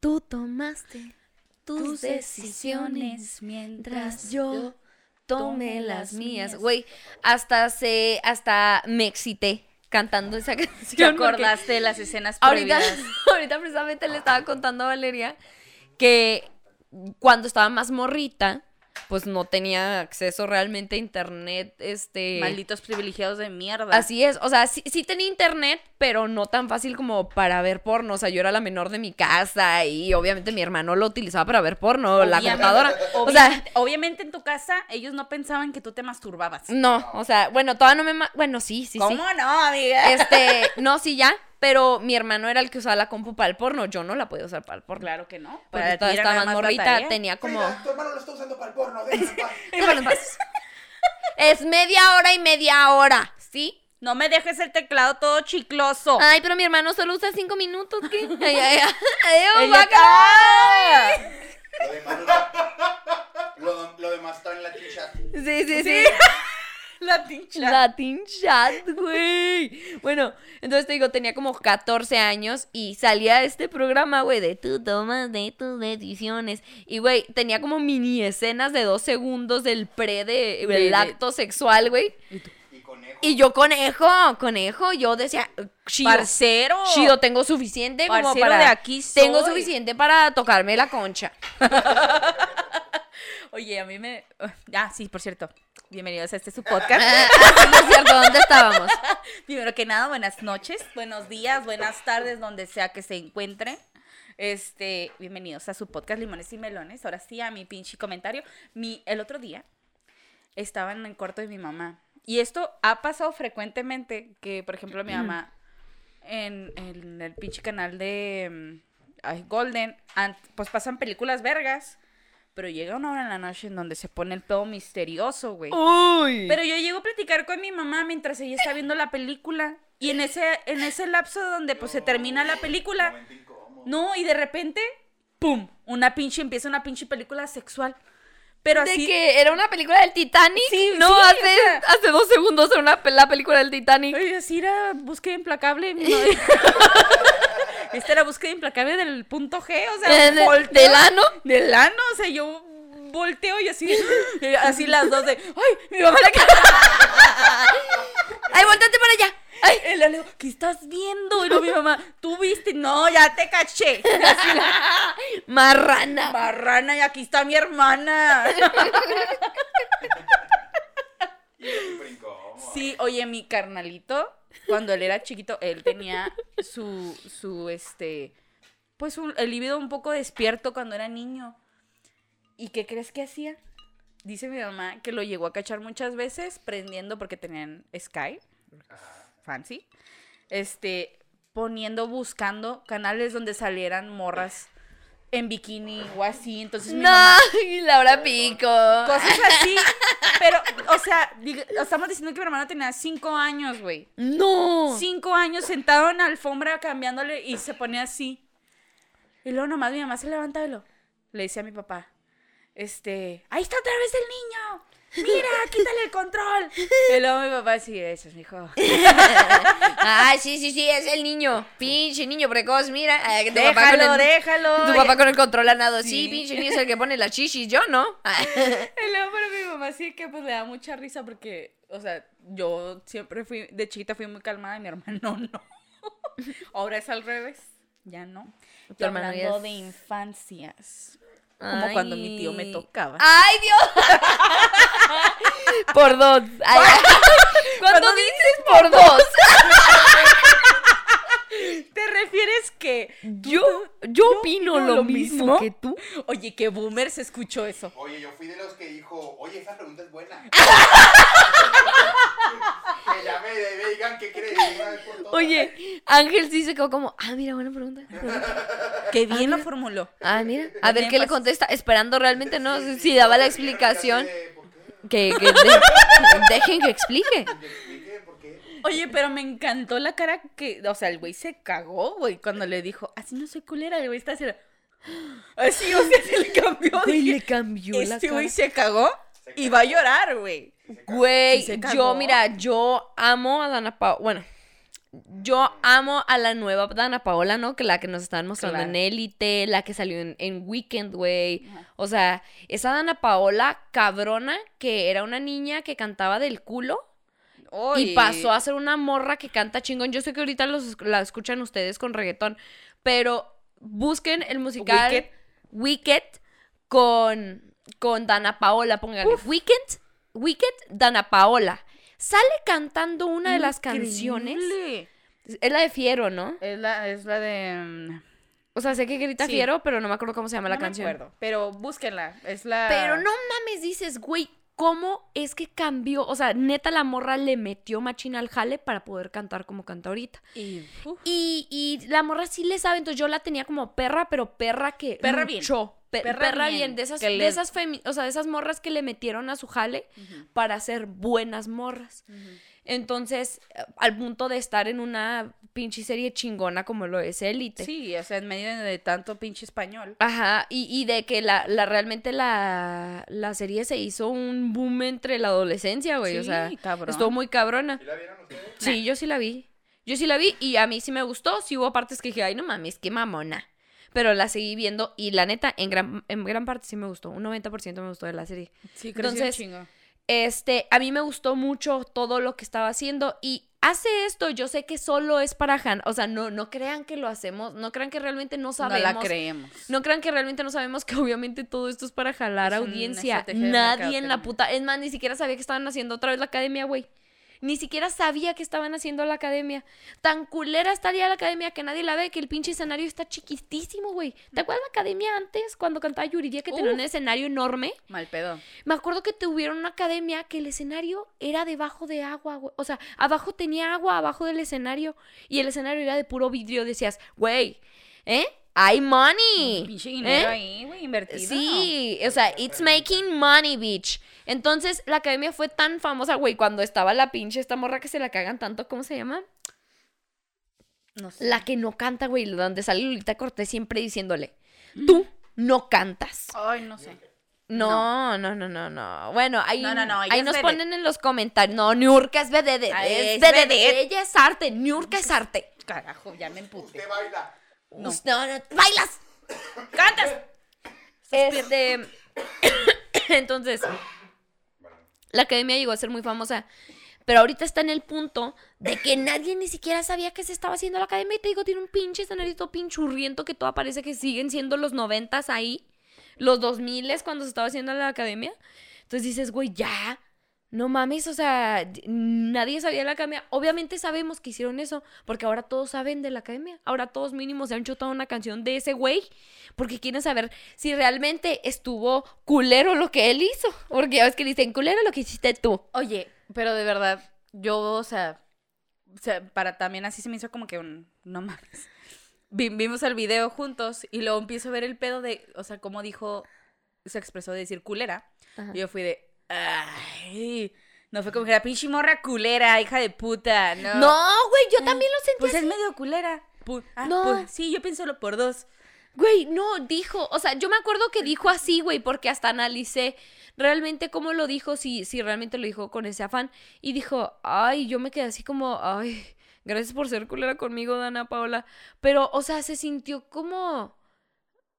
Tú tomaste tus decisiones mientras yo tomé las mías. Güey, hasta se, hasta me excité cantando esa ¿Te canción. porque acordaste de las escenas Ahorita, previas? ahorita precisamente le estaba contando a Valeria que cuando estaba más morrita, pues no tenía acceso realmente a internet, este... Malditos privilegiados de mierda. Así es, o sea, sí, sí tenía internet, pero no tan fácil como para ver porno. O sea, yo era la menor de mi casa y obviamente mi hermano lo utilizaba para ver porno, la Obviamente- computadora. O sea, Obviamente, en tu casa ellos no pensaban que tú te masturbabas. no, o sea, bueno, todavía no me... Bueno, sí, sí, sí. ¿Cómo no, amiga? Este, no, sí, ya, pero mi hermano era el que usaba la compu para el porno, yo no la podía usar para el porno. Claro que no. Porque Para todavía estaba más morrita, tenía como... Frida, tu hermano lo está usando para el porno, déjalo en paz. Es media hora y media hora, ¿sí? No me dejes el teclado todo chicloso. Ay, pero mi hermano solo usa cinco minutos, ¿qué? Ay, ay, ay. Adiós, guácala. Lo demás, lo, lo demás está en la chat. Sí, sí, sí. La pincha. Latin chat, güey. Bueno, entonces te digo, tenía como 14 años y salía este programa, güey, de tú tomas de tus decisiones. Y, güey, tenía como mini escenas de dos segundos del pre de, De- del de- acto sexual, güey. Y conejo. Y yo, conejo, conejo, yo decía, chido. Parcero. Chido, tengo suficiente como para. de aquí soy. Tengo suficiente para tocarme la concha. Oye, a mí me. Ah, sí, por cierto. Bienvenidos a este su podcast. Ah, por cierto, ¿dónde estábamos? Primero que nada, buenas noches, buenos días, buenas tardes, donde sea que se encuentren. Este, bienvenidos a su podcast Limones y Melones. Ahora sí, a mi pinche comentario. Mi, el otro día estaba en el cuarto de mi mamá. Y esto ha pasado frecuentemente, que por ejemplo mi mamá en, en el pinche canal de mm, ay, Golden, pues pasan películas vergas. Pero llega una hora en la noche en donde se pone el pedo misterioso, güey. Uy. Pero yo llego a platicar con mi mamá mientras ella está viendo la película. Y en ese, en ese lapso donde pues se termina la película. No, y de repente, ¡pum! Una pinche, empieza una pinche película sexual. Pero ¿De así. que era una película del Titanic? Sí, no, sí, hace, o sea- hace dos segundos era una, la película del Titanic. Ay, así era búsqueda implacable. no. Esta era búsqueda implacable del punto G, o sea, Eh, de- volteo- ¿Del ano? Del ano, o sea, yo volteo y así, y así las dos de, ay, mi mamá la ¡Ay, volteate para allá! ¡Ay! Y le digo, ¿qué estás viendo? Y luego mi mamá, ¿tú viste? No, ya te caché. La ¡Marrana! marrana y aquí está mi hermana. Sí, oye, mi carnalito, cuando él era chiquito, él tenía su, su, este, pues un- el libido un poco despierto cuando era niño. ¿Y qué crees que hacía? Dice mi mamá que lo llegó a cachar muchas veces prendiendo porque tenían Sky, fancy, este, poniendo, buscando canales donde salieran morras en bikini o así. Entonces mi ¡No! mamá Y Laura Pico. cosas así. Pero, o sea, diga- estamos diciendo que mi hermano tenía cinco años, güey. ¡No! Cinco años sentado en la alfombra cambiándole y se pone así. Y luego nomás mi mamá se levanta y lo le dice a mi papá, este, ahí está otra vez el niño. Mira, quítale el control. Y luego mi papá sí, eso es mi hijo. Ay, sí, sí, sí, es el niño. Pinche niño precoz, mira. Que tu papá Déjalo, con el- déjalo. Tu papá con el control anado. Sí, Sí. pinche niño es el que pone las chichis, yo no. Y luego pero mamá sí que pues le da mucha risa porque, o sea, yo siempre fui, de chiquita fui muy calmada y mi hermano no. Ahora es al revés, ya no. Y hablando es- de infancias, como cuando mi tío me tocaba. ¡Ay, Dios! por dos. Ay, ¿Cuándo dices por dos? ¿Te refieres que Yo, yo opino lo, mismo, que tú. Oye, que boomer se escuchó eso. Oye, yo fui de los que dijo, oye, esa pregunta es buena. que ya me, me digan qué creen. Oye, Ángel sí se quedó como, ah, mira, buena pregunta. Que bien lo formuló. Ah, mira, a ver qué le contesta, esperando realmente, ¿no? Si daba la explicación. ¿Por qué? Que, que de- dejen que explique. Que explique por qué. Oye, pero me encantó la cara que, o sea, el güey se cagó, güey, cuando le dijo, así no soy culera, el güey está así, así, o sea, se le cambió. Güey, dije, le cambió la este cara. güey se cagó y va a llorar, güey. Güey, yo, mira, yo amo a Dana Pau. Bueno, yo amo a la nueva Dana Paola, ¿no? Que la que nos están mostrando Claro. en Élite, la que salió en, en Weekend, güey. O sea, esa Dana Paola cabrona que era una niña que cantaba del culo y pasó a ser una morra que canta chingón. Yo sé que ahorita los, la escuchan ustedes con reggaetón, pero busquen el musical Wicked. Wicked, con, con Dana Paola, pónganle Wicked, Wicked, Dana Paola. Sale cantando una de las canciones. Es la de Fiero, ¿no? Es la, es la de. mm, O sea, sé que grita Sí. Fiero, pero no me acuerdo cómo se llama la no me canción. acuerdo, pero búsquenla. Es la. Pero no mames, dices, güey, ¿cómo es que cambió? O sea, neta la morra le metió machina al jale para poder cantar como canta ahorita. Y, Y, y la morra sí le sabe, entonces yo la tenía como perra, pero perra que Perra bien. Pe- Perra perra, bien, bien, de esas, de le- esas o sea, de esas morras que le metieron a su jale para ser buenas morras. Entonces, eh, al punto de estar en una pinche serie chingona como lo es Élite. Sí, o sea, en medio de tanto pinche español. Ajá, y, y de que la, la realmente la, la serie se hizo un boom entre la adolescencia, güey. o Sí, sea, cabrón. estuvo muy cabrona. ¿Y la vieron ustedes? Sí, yo sí la vi. Yo sí la vi y a mí sí me gustó. Sí hubo partes que dije, ay, no mames, qué mamona. Pero la seguí viendo y la neta, en gran, en gran parte sí me gustó. Un 90% me gustó de la serie. Sí, un Entonces, chingo. Este, a mí me gustó mucho todo lo que estaba haciendo y hace esto, yo sé que solo es para Han, o sea, no, no crean que lo hacemos, no crean que realmente no no sabemos. la creemos. No crean que realmente no sabemos que obviamente todo esto es para jalar Es audiencia. Nadie en la puta. Es más, ni siquiera sabía que estaban haciendo otra vez la academia, güey. Ni siquiera sabía que estaban haciendo la academia. Tan culera estaría la academia que nadie la ve, que el pinche escenario está chiquitísimo, güey. ¿Te acuerdas la academia antes, cuando cantaba Yuridia, que tenía un escenario enorme? Mal pedo. Me acuerdo que tuvieron una academia que el escenario era debajo de agua, güey. O sea, abajo tenía agua, abajo del escenario. Y el escenario era de puro vidrio. Decías, güey, ¿eh? Hay money. Pinche dinero ¿eh? ahí, güey, invertido. Sí, o sea, it's making money, bitch. Entonces, la academia fue tan famosa, güey, cuando estaba la pinche esta morra que se la cagan tanto, ¿cómo se llama? No sé. La que no canta, güey, donde sale Lolita Cortés siempre diciéndole, tú no cantas. Ay, no sé. No, no, no, no, no. Bueno, ahí, No, no, no, ella ahí es nos vedette. ponen en los comentarios. No, Niurka es vedette. Ah, es, vedette. Ella es arte. Niurka es arte. Carajo, ya me emputé. Usted baila. No. No, no, bailas. ¡Cantas! Entonces, la academia llegó a ser muy famosa. Pero ahorita está en el punto de que nadie ni siquiera sabía que se estaba haciendo la academia. Y te digo, tiene un pinche escenario todo pinchurriento que todo parece que siguen siendo los noventas ahí. Los dos miles cuando se estaba haciendo la academia. Entonces dices, güey, ya. No mames, o sea, nadie sabía de la academia. Obviamente sabemos que hicieron eso, porque ahora todos saben de la academia. Ahora todos mínimo se han chutado una canción de ese güey, porque quieren saber si realmente estuvo culero lo que él hizo. Porque ya ves que dicen, culero lo que hiciste tú. Oye, pero de verdad, yo, o sea, o sea, para también así se me hizo como que un, no mames. Vi- vimos el video juntos y luego empiezo a ver el pedo de, o sea, cómo dijo, se expresó de decir culera. Ajá. Y yo fui de, ay, no fue como que era pinche morra culera, hija de puta, no. No, güey, yo también lo sentí Pues es así. medio culera. Pu- ah, No. pues, sí, yo piénsalo por dos. Güey, no, dijo, o sea, yo me acuerdo que dijo así, güey, porque hasta analicé realmente cómo lo dijo, si, si realmente lo dijo con ese afán. Y dijo, ay, yo me quedé así como, ay, gracias por ser culera conmigo, Dana Paola. Pero, o sea, se sintió como,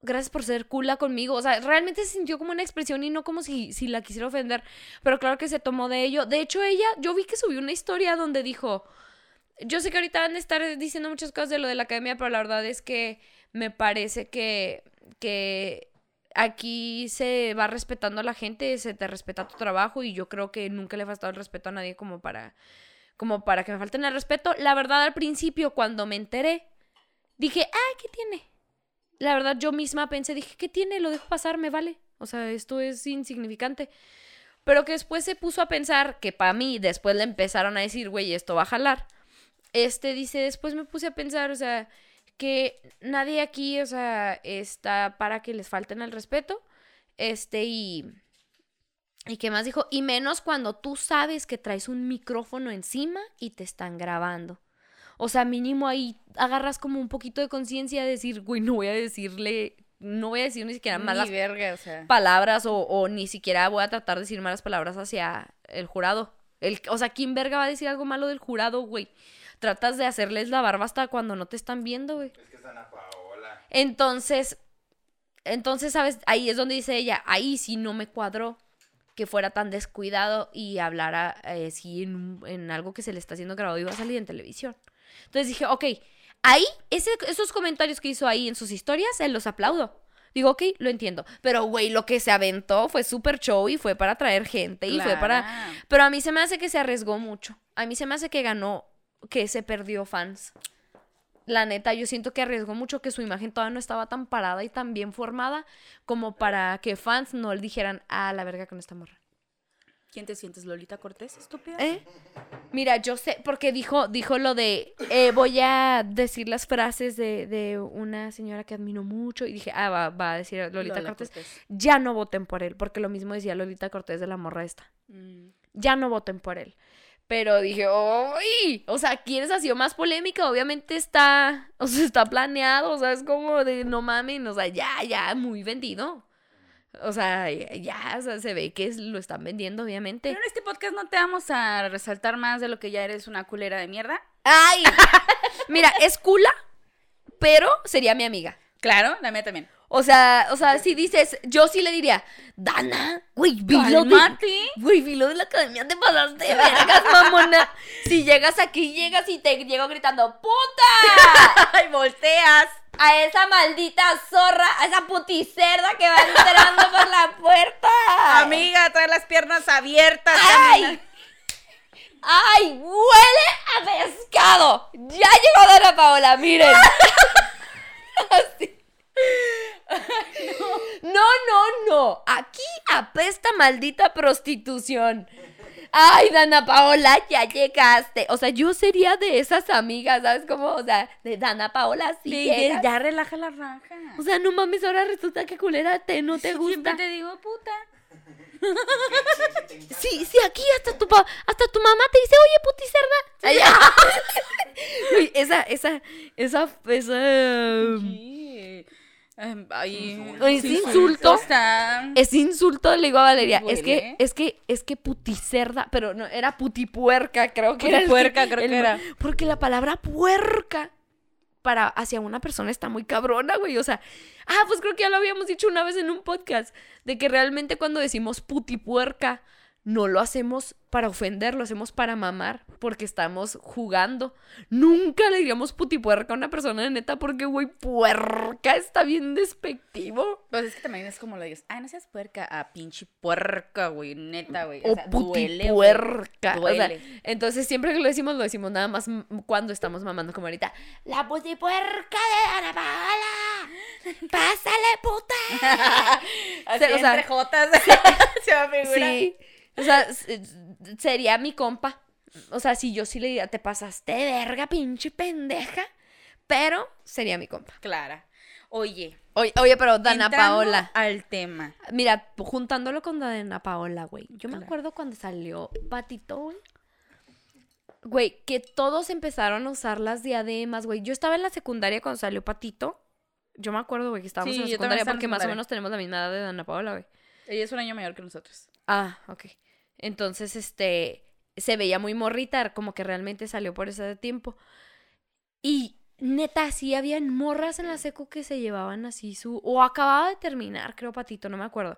gracias por ser cula conmigo. O sea, realmente se sintió como una expresión y no como si, si la quisiera ofender. Pero claro que se tomó de ello. De hecho, ella, yo vi que subió una historia donde dijo, yo sé que ahorita van a estar diciendo muchas cosas de lo de la academia, pero la verdad es que me parece que, que aquí se va respetando a la gente, se te respeta tu trabajo y yo creo que nunca le he faltado el respeto a nadie como para, como para que me falten el respeto. La verdad, al principio, cuando me enteré, dije, ay, ¿qué tiene? La verdad, yo misma pensé, dije, ¿qué tiene? Lo dejo pasar, me vale. O sea, esto es insignificante. Pero que después se puso a pensar que para mí, después le empezaron a decir, güey, esto va a jalar. Este dice, después me puse a pensar, o sea, que nadie aquí, o sea, está para que les falten el respeto. Este, y. ¿Y qué más dijo? Y menos cuando tú sabes que traes un micrófono encima y te están grabando. O sea, mínimo ahí agarras como un poquito de conciencia de decir, güey, no voy a decirle, no voy a decir ni siquiera malas Ni verga, o sea. palabras o, o ni siquiera voy a tratar de decir malas palabras hacia el jurado. El, o sea, ¿quién verga va a decir algo malo del jurado, güey? tratas de hacerles la barba hasta cuando no te están viendo, güey. Es que es Ana Paola. Entonces, entonces, ¿sabes? Ahí es donde dice ella, ahí sí no me cuadró que fuera tan descuidado y hablara eh, sí en, un- en algo que se le está haciendo grabado y va a salir en televisión. Entonces dije, ok, ahí, ese, esos comentarios que hizo ahí en sus historias, se los aplaudo. Digo, ok, lo entiendo. Pero, güey, lo que se aventó fue súper show y fue para traer gente y fue para... Pero a mí se me hace que se arriesgó mucho. A mí se me hace que ganó, que se perdió fans. La neta, yo siento que arriesgó mucho que su imagen todavía no estaba tan parada y tan bien formada como para que fans no le dijeran, ah, la verga con esta morra. ¿Quién te sientes, Lolita Cortés, estúpida? ¿Eh? Mira, yo sé, porque dijo, dijo lo de, eh, voy a decir las frases de, de una señora que admiro mucho y dije, ah, va, va a decir Lolita Lola Cortés. Cortés. Ya no voten por él, porque lo mismo decía Lolita Cortés de la morra esta. Mm. ya no voten por él. Pero dije, ¡ay! O sea, ¿quieres ha sido más polémica? Obviamente está, o sea, está planeado, o sea, es como de no mames, o sea, ya, ya, muy vendido. O sea, ya, o sea, se ve que es- lo están vendiendo, obviamente. Pero en este podcast no te vamos a resaltar más de lo que ya eres una culera de mierda. ¡Ay! Mira, es cula, pero sería mi amiga. Claro, la mía también. O sea, o sea, si dices, yo sí le diría, Dana, güey, vi lo de, güey, vi lo de la academia, te pasaste de vergas, mamona. Si llegas aquí, llegas y te llego gritando, ¡puta! Ay, volteas. A esa maldita zorra, a esa puticerda que va entrando por la puerta. Amiga, trae las piernas abiertas. ¡Ay! camina. ¡Ay! ¡Huele a pescado! Ya llegó Dana Paola, miren. Así. No, no, no. Aquí apesta maldita prostitución. Ay, Dana Paola, ya llegaste. O sea, yo sería de esas amigas, ¿sabes cómo? O sea, de Dana Paola, sí. Sí, ya relaja la raja. O sea, no mames, ahora resulta que culera te no te gusta. Siempre te digo puta. Sí, sí, aquí hasta tu, pa- hasta tu mamá te dice, oye, puti cerda. Uy, esa, esa, esa, esa... Sí. Em, ese insulto. Está... Ese insulto le digo a Valeria, es que, es que, es que puticerda, pero no, era putipuerca, creo que era. Putipuerca, creo el que era. Porque la palabra puerca para hacia una persona está muy cabrona, güey. O sea, ah, pues creo que ya lo habíamos dicho una vez en un podcast, de que realmente cuando decimos putipuerca, no lo hacemos para ofender, lo hacemos para mamar, porque estamos jugando. Nunca le diríamos putipuerca a una persona de neta, porque, güey, puerca está bien despectivo. Pues es que también es como lo dices. Ay, no seas puerca. Ah, pinche puerca, güey. Neta, güey. o O sea, duele, güey. putipuerca. O sea, entonces siempre que lo decimos, lo decimos nada más cuando estamos mamando, como ahorita. La putipuerca de Ana Paola. Pásale, puta. Así o sea, entre jotas. Se va a figurar. Sí. O sea, s- sería mi compa. O sea, si yo sí le diría, te pasaste de verga, pinche pendeja. Pero sería mi compa. Clara. Oye. Oye, oye pero Dana Paola. Al tema. Mira, juntándolo con Dana Paola, güey. Yo me acuerdo cuando salió Patito, güey. Güey, que todos empezaron a usar las diademas, güey. Yo estaba en la secundaria cuando salió Patito. Yo me acuerdo, güey, que estábamos Sí, en la secundaria porque más o menos tenemos la misma edad de Dana Paola, güey. Ella es un año mayor que nosotros. Ah, ok. Entonces, este, se veía muy morrita, como que realmente salió por ese tiempo. Y neta, sí habían morras en la seco que se llevaban así su, o acababa de terminar, creo, Patito, no me acuerdo,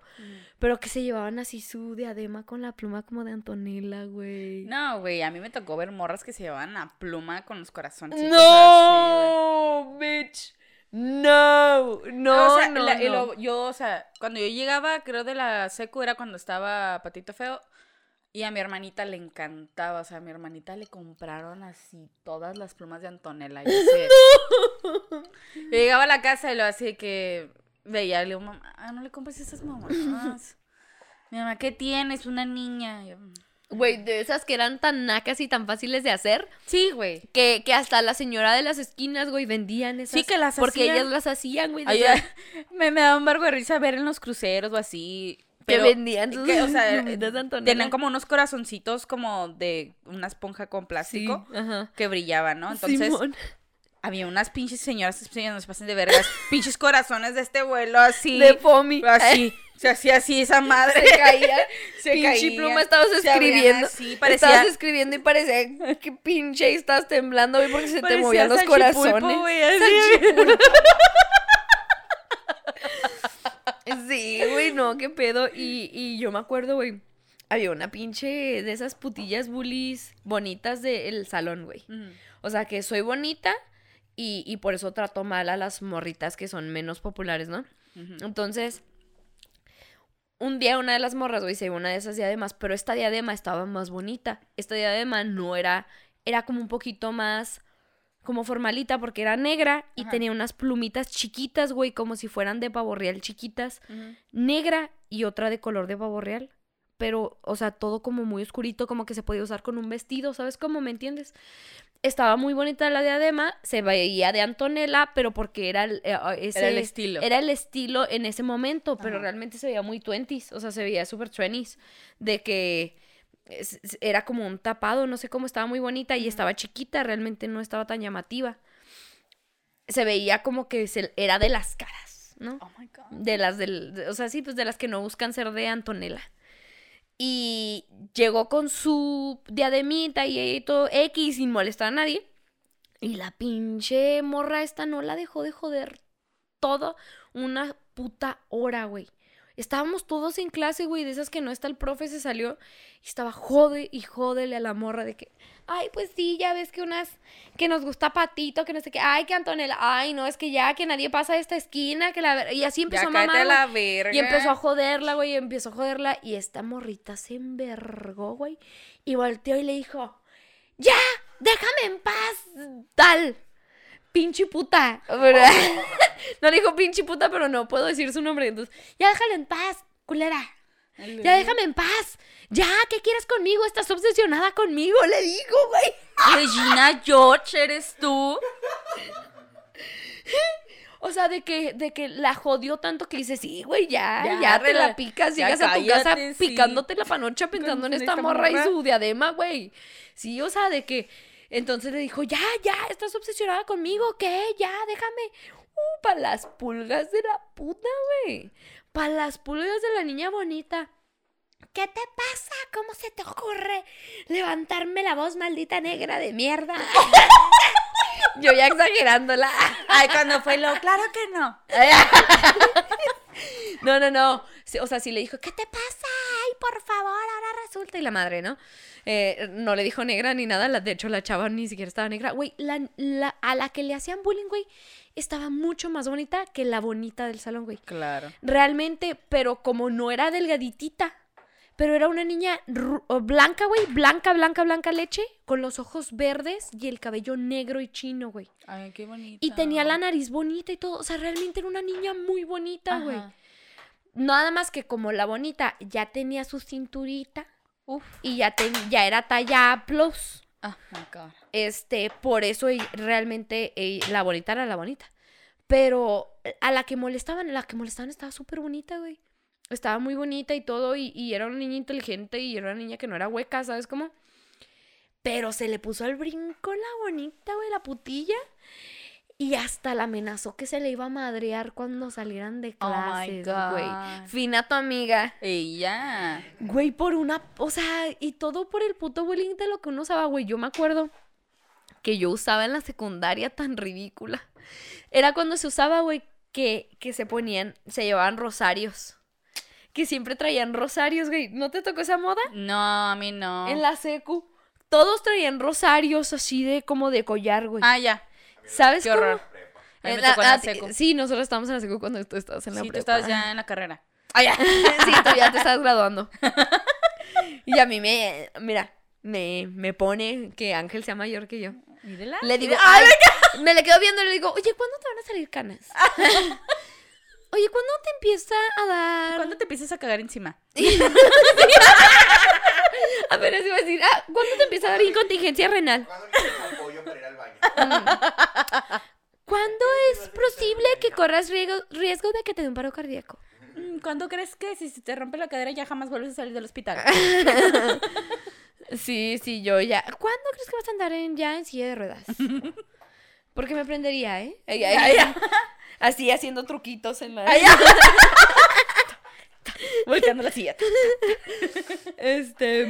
pero que se llevaban así su diadema con la pluma como de Antonella, güey. No, güey. A mí me tocó ver morras que se llevaban a pluma con los corazones. No, bitch. No, no, o sea, no, la- yo, o sea, cuando yo llegaba, creo de la secu era cuando estaba Patito Feo. Y a mi hermanita le encantaba, o sea, a mi hermanita le compraron así todas las plumas de Antonella. y así- Yo llegaba a la casa y lo de que veía, le digo, mamá, ah, no le compres esas mamás. Mi mamá, ¿qué tienes? Una niña. Yo, Güey, de esas que eran tan nacas y tan fáciles de hacer. sí, güey. Que, que hasta la señora de las esquinas, güey, vendían esas. Sí, que las Porque hacían. ellas las hacían, güey. Ay, me, me da un barco de risa ver en los cruceros o así. Que pero- vendían sus que, o sea, Antonella. tenían como unos corazoncitos como de una esponja con plástico que brillaban, ¿no? Entonces Simón. había unas pinches señoras, señoras, nos pasan de vergas, pinches corazones de este vuelo así. De Fomi. Así, Se hacía así esa madre. Se caía. Se pinche caía, pluma estabas escribiendo. así, parecía- Estabas escribiendo y parecía que pinche ahí estabas temblando güey, porque se te movían los corazones. güey, así. Sí, güey, no, qué pedo. Y, y yo me acuerdo, güey. Había una pinche de esas putillas bullies bonitas del salón, güey. O sea, que soy bonita y, y por eso trato mal a las morritas que son menos populares, ¿no? Entonces, un día una de las morras, güey, se una de esas diademas, pero esta diadema estaba más bonita. Esta diadema no era, era como un poquito más como formalita porque era negra y Ajá. tenía unas plumitas chiquitas, güey, como si fueran de pavo real chiquitas, negra y otra de color de pavo real. Pero, o sea, todo como muy oscurito, como que se podía usar con un vestido, ¿sabes cómo? ¿Me entiendes? Estaba muy bonita la diadema, se veía de Antonella, pero porque era el, eh, ese, Era el estilo. Era el estilo en ese momento, pero realmente se veía muy twenties, o sea, se veía súper twenties, de que era como un tapado, no sé cómo, estaba muy bonita y estaba chiquita, realmente no estaba tan llamativa. Se veía como que se- era de las caras, ¿no? Oh my God. De las del, de- o sea, sí, pues de las que no buscan ser de Antonella. Y llegó con su diademita y todo X sin molestar a nadie. Y la pinche morra esta no la dejó de joder todo una puta hora, güey. Estábamos todos en clase, güey, de esas que no está el profe, se salió y estaba jode y jódele a la morra de que, ay, pues sí, ya ves que unas, que nos gusta Patito, que no sé qué, ay, que Antonella, ay, no, es que ya, que nadie pasa de esta esquina, que la... ver-". Y así empezó Ya a mamar, la verga. Y empezó a joderla, güey, y empezó a joderla. Y esta morrita se envergó, güey. Y volteó y le dijo, ¡Ya! ¡Déjame en paz! Tal. Pinche puta. no le dijo pinche puta, pero no puedo decir su nombre. Entonces, ya déjala en paz, culera. Ya déjame en paz. Ya, ¿qué quieres conmigo? Estás obsesionada conmigo, le digo, güey. Regina George, ¿eres tú? O sea, de que, de que la jodió tanto que dice, sí, güey, ya, ya, Ya, te la rela- picas, llegas a tu casa sí. picándote la panocha pensando en esta esta morra y morra. su diadema, güey. Sí, o sea, de que, entonces le dijo, ya, ya, estás obsesionada conmigo, ¿qué? Ya, déjame. Uh, para las pulgas de la puta, güey. Para las pulgas de la niña bonita. ¿Qué te pasa? ¿Cómo se te ocurre levantarme la voz, maldita negra de mierda? Yo ya exagerándola. Ay, cuando fue lo, claro que no. No, no, no. O sea, sí le dijo, ¿qué te pasa? Ay, por favor, ahora resulta. Y la madre, ¿no? Eh, no le dijo negra ni nada. la- De hecho, la chava ni siquiera estaba negra. Güey, la, la- a la que le hacían bullying, güey, estaba mucho más bonita que la bonita del salón, güey. Claro. Realmente, pero como no era delgaditita, pero era una niña blanca, güey, blanca, blanca, blanca leche, con los ojos verdes y el cabello negro y chino, güey. Ay, qué bonito. Y tenía la nariz bonita y todo. O sea, realmente era una niña muy bonita, güey. Nada más que como la bonita ya tenía su cinturita Uf. y ya, ten- ya era talla A+, Oh my God. este, por eso realmente ella- la bonita era la bonita. Pero a la que molestaban, a la que molestaban estaba súper bonita, güey. Estaba muy bonita y todo, y, y era una niña inteligente y era una niña que no era hueca, ¿sabes cómo? Pero se le puso al brinco la bonita, güey, la putilla. Y hasta la amenazó que se le iba a madrear cuando salieran de Oh clases, güey. God. Fina tu amiga. Ella. Güey, por una, o sea, y todo por el puto bullying de lo que uno usaba, güey. Yo me acuerdo que yo usaba en la secundaria tan ridícula. Era cuando se usaba, güey, que, que se ponían, se llevaban rosarios. Que siempre traían rosarios, güey. ¿No te tocó esa moda? No, a mí no. En la secu. Todos traían rosarios así de como de collar, güey. Ah, ya. ¿Sabes Qué cómo? horror. Mí En la- tocó en la ah, secu. Sí, nosotros estábamos en la secu cuando tú estabas en la Sí, tú prepa. estabas ya en la carrera. Ah, ya. sí, tú ya te estás graduando. Y a mí me, mira, me, me pone que Ángel sea mayor que yo. Mírala. Le digo, Ay, ay, me le quedo viendo y le digo, oye, ¿cuándo te van a salir canas? Oye, ¿cuándo te empieza a dar? ¿Cuándo te empiezas a cagar encima? A ver, así iba a decir, ah, ¿cuándo te empieza a dar incontingencia renal? ¿Cuándo necesitas apoyo para ir al baño? ¿Cuándo es posible que corras riesgo, riesgo de que te dé un paro cardíaco? Mm, ¿Cuándo crees que si se te rompe la cadera ya jamás vuelves a salir del hospital? Sí, sí, yo ya. ¿Cuándo crees que vas a andar en, ya en silla de ruedas? Porque me aprendería, ¿eh? Ay, ay, ay. Así haciendo truquitos en la. Volteando la silla. Este.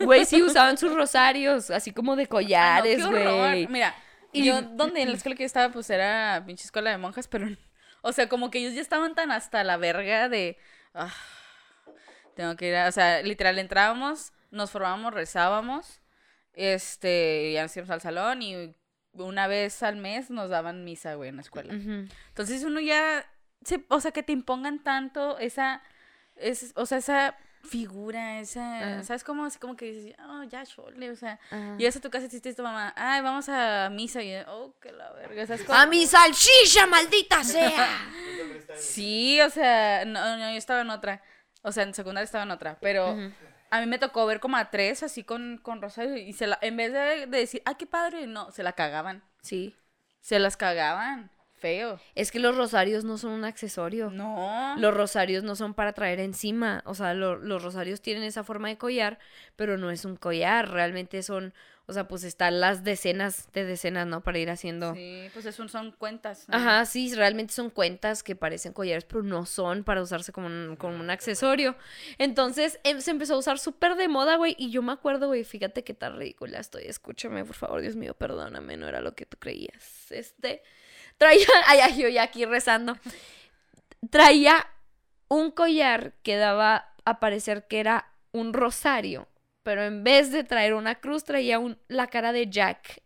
Güey, sí usaban sus rosarios, así como de Ah, no, collares, qué güey. Mira, Y- yo donde en la escuela que yo estaba, pues era pinche escuela de monjas, pero. O sea, como que ellos ya estaban tan hasta la verga de. "Ah, tengo que ir a. O sea, literal, entrábamos, nos formábamos, rezábamos. Este, ya nos íbamos al salón y una vez al mes nos daban misa, güey, en la escuela. Entonces uno ya, se, o sea, que te impongan tanto esa, es, o sea, esa figura, esa, Ajá. ¿sabes cómo? Así como que dices, oh, ya, chole, o sea, Ajá. llegas a tu casa y a tu mamá, ay, vamos a misa, y oh, que la verga, ¿sabes cómo? ¡A mi salchicha, maldita sea! Sí, o sea, no, no, yo estaba en otra, o sea, en secundaria estaba en otra, pero. A mí me tocó ver como a tres así con, con Rosario y se la, en vez de, de decir, ay, qué padre, no, se la cagaban, Sí. se las cagaban, feo. Es que los rosarios no son un accesorio. No. Los rosarios no son para traer encima. O sea, lo- los rosarios tienen esa forma de collar, pero no es un collar. Realmente son, o sea, pues están las decenas de decenas, ¿no? Para ir haciendo. Sí, pues eso son cuentas. ¿no? Ajá, sí, realmente son cuentas que parecen collares, pero no son para usarse como un, como un accesorio. Entonces em, se empezó a usar súper de moda, güey. Y yo me acuerdo, güey, fíjate qué tan ridícula estoy. Escúchame, por favor, Dios mío, perdóname, no era lo que tú creías. Este. Traía. Ay, ay, yo ya aquí rezando. Traía un collar que daba a parecer que era un rosario. Pero en vez de traer una cruz, traía un, la cara de Jack.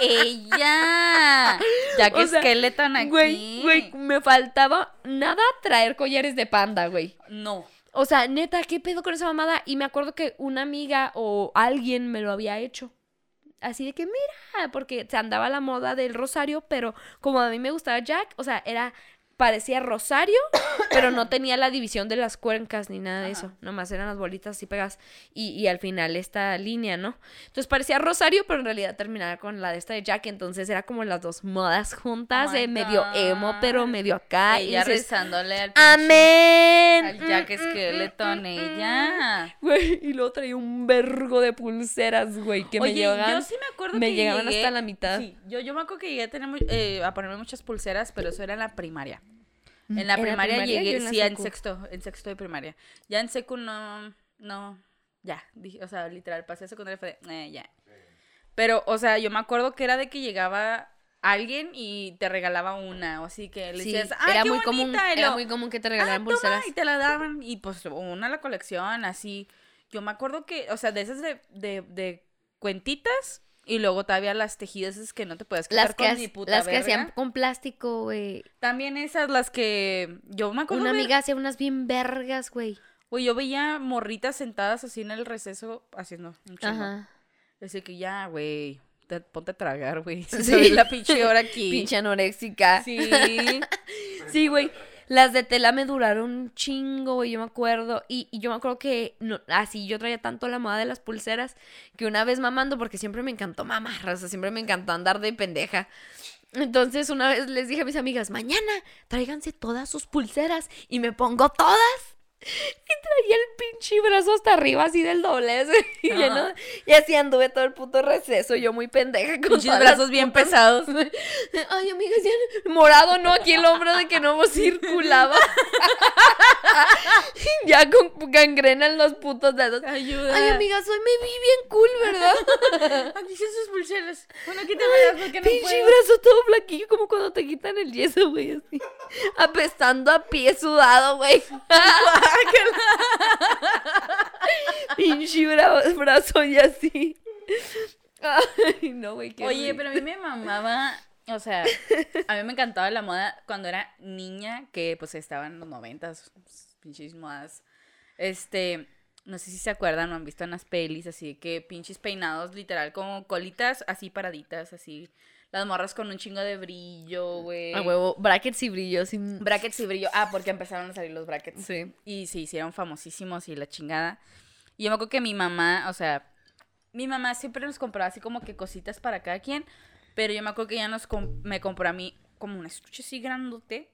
¡Ella! Ya que O sea, Skeleton aquí. Güey, güey, me faltaba nada traer collares de panda, güey. No. O sea, neta, ¿qué pedo con esa mamada? Y me acuerdo que una amiga o alguien me lo había hecho. Así de que, mira, porque se andaba la moda del rosario, pero como a mí me gustaba Jack, o sea, era, parecía rosario, pero no tenía la división de las cuencas ni nada de Ajá. eso. Nomás eran las bolitas así pegadas. Y, y al final esta línea, ¿no? Entonces parecía rosario, pero en realidad terminaba con la de esta de Jack. Entonces era como las dos modas juntas, Oh de medio emo, pero medio acá. y dices, rezándole al ¡Amén! Al Jack Mm, mm, mm, Skeleton, mm, ella. Güey, y luego traía un vergo de pulseras, güey, que me llegaban. yo sí me acuerdo me que llegaban llegué- hasta la mitad. Sí, yo, yo me acuerdo que llegué a, tener, eh, a ponerme muchas pulseras, pero eso era en la primaria. En la ¿En la primaria, primaria? llegué, en la sí, en secu. sexto, en sexto de primaria. Ya en secu no, no, ya, dije, o sea, literal, pasé a secundaria y fue de, eh, ya. Pero, o sea, yo me acuerdo que era de que llegaba alguien y te regalaba una, o así que le Sí, decías, ¡ay, era qué muy común, bonita! Era lo- muy común que te "Ah, regalaran toma", pulseras. y te la daban, y pues una a la colección, así. Yo me acuerdo que, o sea, de esas de, de, de cuentitas, y luego todavía las tejidas esas que no te puedes quitar Las que, con ni puta las que verga. hacían con plástico, güey. También esas, las que yo me acuerdo Una ver- amiga hacía unas bien vergas, güey. Güey, yo veía morritas sentadas así en el receso haciendo un chingo. Ajá. Así que ya, güey, te- ponte a tragar, güey. Sí. Soy la pinche hora aquí. Pinche anoréxica. Sí. Sí, güey. Las de tela me duraron un chingo, güey, yo me acuerdo. Y, yo me acuerdo que así yo traía tanto la moda de las pulseras que una vez mamando, porque siempre me encantó mamar, o sea, siempre me encantó andar de pendeja. Entonces una vez les dije a mis amigas, mañana tráiganse todas sus pulseras y me pongo todas. Y traía el pinche brazo hasta arriba así del doblez. Y, lleno- y así anduve todo el puto receso, yo muy pendeja con Pinches brazos bien pesados. Ay, amigas, ya morado, ¿no? Aquí el hombro de que no circulaba. ya con gangrena en los putos dedos. Ayuda. Ay, amigas, hoy me vi bien cool, ¿verdad? Aquí son sus pulseras. Bueno, quítamelas porque no Pinche puedo. brazo todo flaquillo, como cuando te quitan el yeso, güey, así. Apestando a pie sudado, güey. Pinche bra- brazo y así. Ay, no, güey, qué Oye, pero a mí me mamaba, o sea, a mí me encantaba la moda cuando era niña, que pues estaba en los noventas, pinches modas. Este, no sé si se acuerdan o han visto en las pelis, así que pinches peinados, literal, como colitas así paraditas, así. Las morras con un chingo de brillo, güey. A huevo, brackets y brillos. sin- Brackets y brillo. Ah, porque empezaron a salir los brackets. Sí. Y se hicieron famosísimos y la chingada. Y yo me acuerdo que mi mamá, o sea, mi mamá siempre nos compraba así como que cositas para cada quien. Pero yo me acuerdo que ella nos me compró a mí como un estuche así grandote.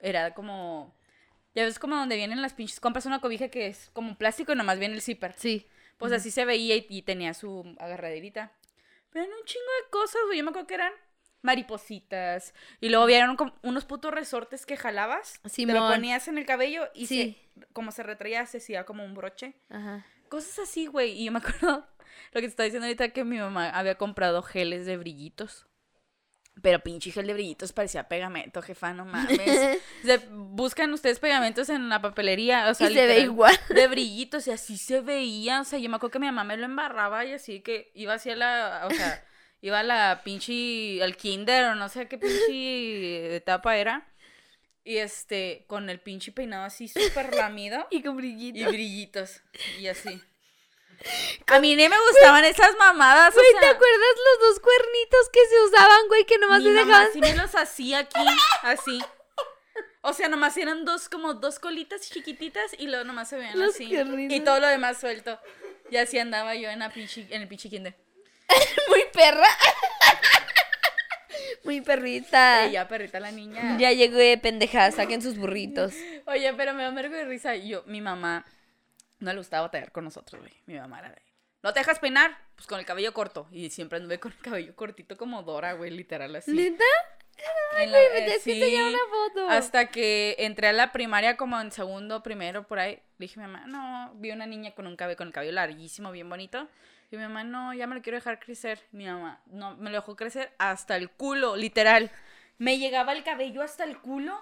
Era como. Ya ves como donde vienen las pinches. Compras una cobija que es como plástico y nomás viene el zipper. Sí. Pues así se veía y, y tenía su agarraderita. Eran un chingo de cosas, güey. Yo me acuerdo que eran maripositas. Y luego vieron como unos putos resortes que jalabas. Te lo ponías en el cabello y Sí. se, como se retraía, se hacía como un broche. Ajá. Cosas así, güey. Y yo me acuerdo lo que te estaba diciendo ahorita que mi mamá había comprado geles de brillitos. Pero pinche gel de brillitos parecía pegamento, jefa, no mames. Buscan ustedes pegamentos en la papelería, o sea, y se ve igual. De brillitos, y así se veía. O sea, yo me acuerdo que mi mamá me lo embarraba y así que iba hacia la, o sea, iba a la pinche, al kinder o no sé qué pinche etapa era. Y este, con el pinche peinado así súper lamido Y con y brillitos. brillitos. Y así. A mí ni me gustaban esas mamadas. Güey, o ¿te sea, acuerdas los dos cuernitos que se usaban, güey? Que nomás mamá dejaban. sí me los hacía aquí, así. O sea, nomás eran dos, como dos colitas chiquititas y luego nomás se veían Los así. cuernitos. Y todo lo demás suelto. Y así andaba yo en, la pinche, en el pinche kinder. Muy perra. Muy perrita. Ya, perrita la niña. Ya llegué, pendeja, saquen sus burritos. Oye, pero me da un de risa. Yo, mi mamá no le gustaba batallar con nosotros, güey. Mi mamá era de. ¿No te dejas peinar? Pues con el cabello corto. Y siempre anduve con el cabello cortito como Dora, güey, literal así. ¿Neta? En la- Me eh, que una foto. Hasta que entré a la primaria como en segundo, primero, por ahí. Le dije a mi mamá, no, vi una niña con un cabello, con el cabello larguísimo, bien bonito. Y mi mamá, no, ya me lo quiero dejar crecer. Mi mamá, no, me lo dejó crecer hasta el culo, literal. Me llegaba el cabello hasta el culo.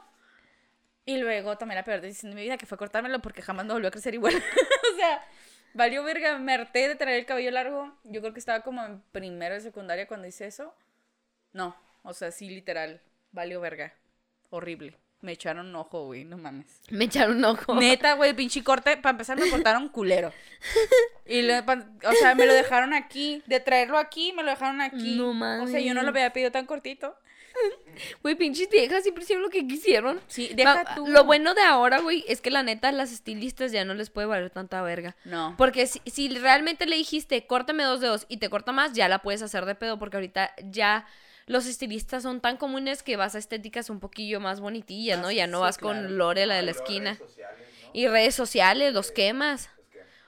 Y luego tomé la peor decisión de mi vida, que fue cortármelo porque jamás me volvió a crecer igual. o sea, valió verga, me harté de traer el cabello largo. Yo creo que estaba como en primero de secundaria cuando hice eso. No, o sea, sí, literal, valió verga. Horrible. Me echaron un ojo, güey, no mames. Me echaron un ojo. Neta, güey, pinche corte. Para empezar, me cortaron culero. Y, lo- pa- o sea, me lo dejaron aquí. De traerlo aquí, me lo dejaron aquí. No O sea, yo no lo mames. había pedido tan cortito. Güey, pinches viejas siempre hicieron lo que quisieron. Sí, deja Ma- tú. Lo bueno de ahora, güey, es que la neta las estilistas ya no les puede valer tanta verga. No. Porque si, si realmente le dijiste, córtame dos dedos y te corta más, ya la puedes hacer de pedo porque ahorita ya los estilistas son tan comunes que vas a estéticas un poquillo más bonitillas, ¿no? Ya no sí, vas claro. con Lore, la de la Y luego esquina. redes sociales, ¿no? Y redes sociales, los quemas.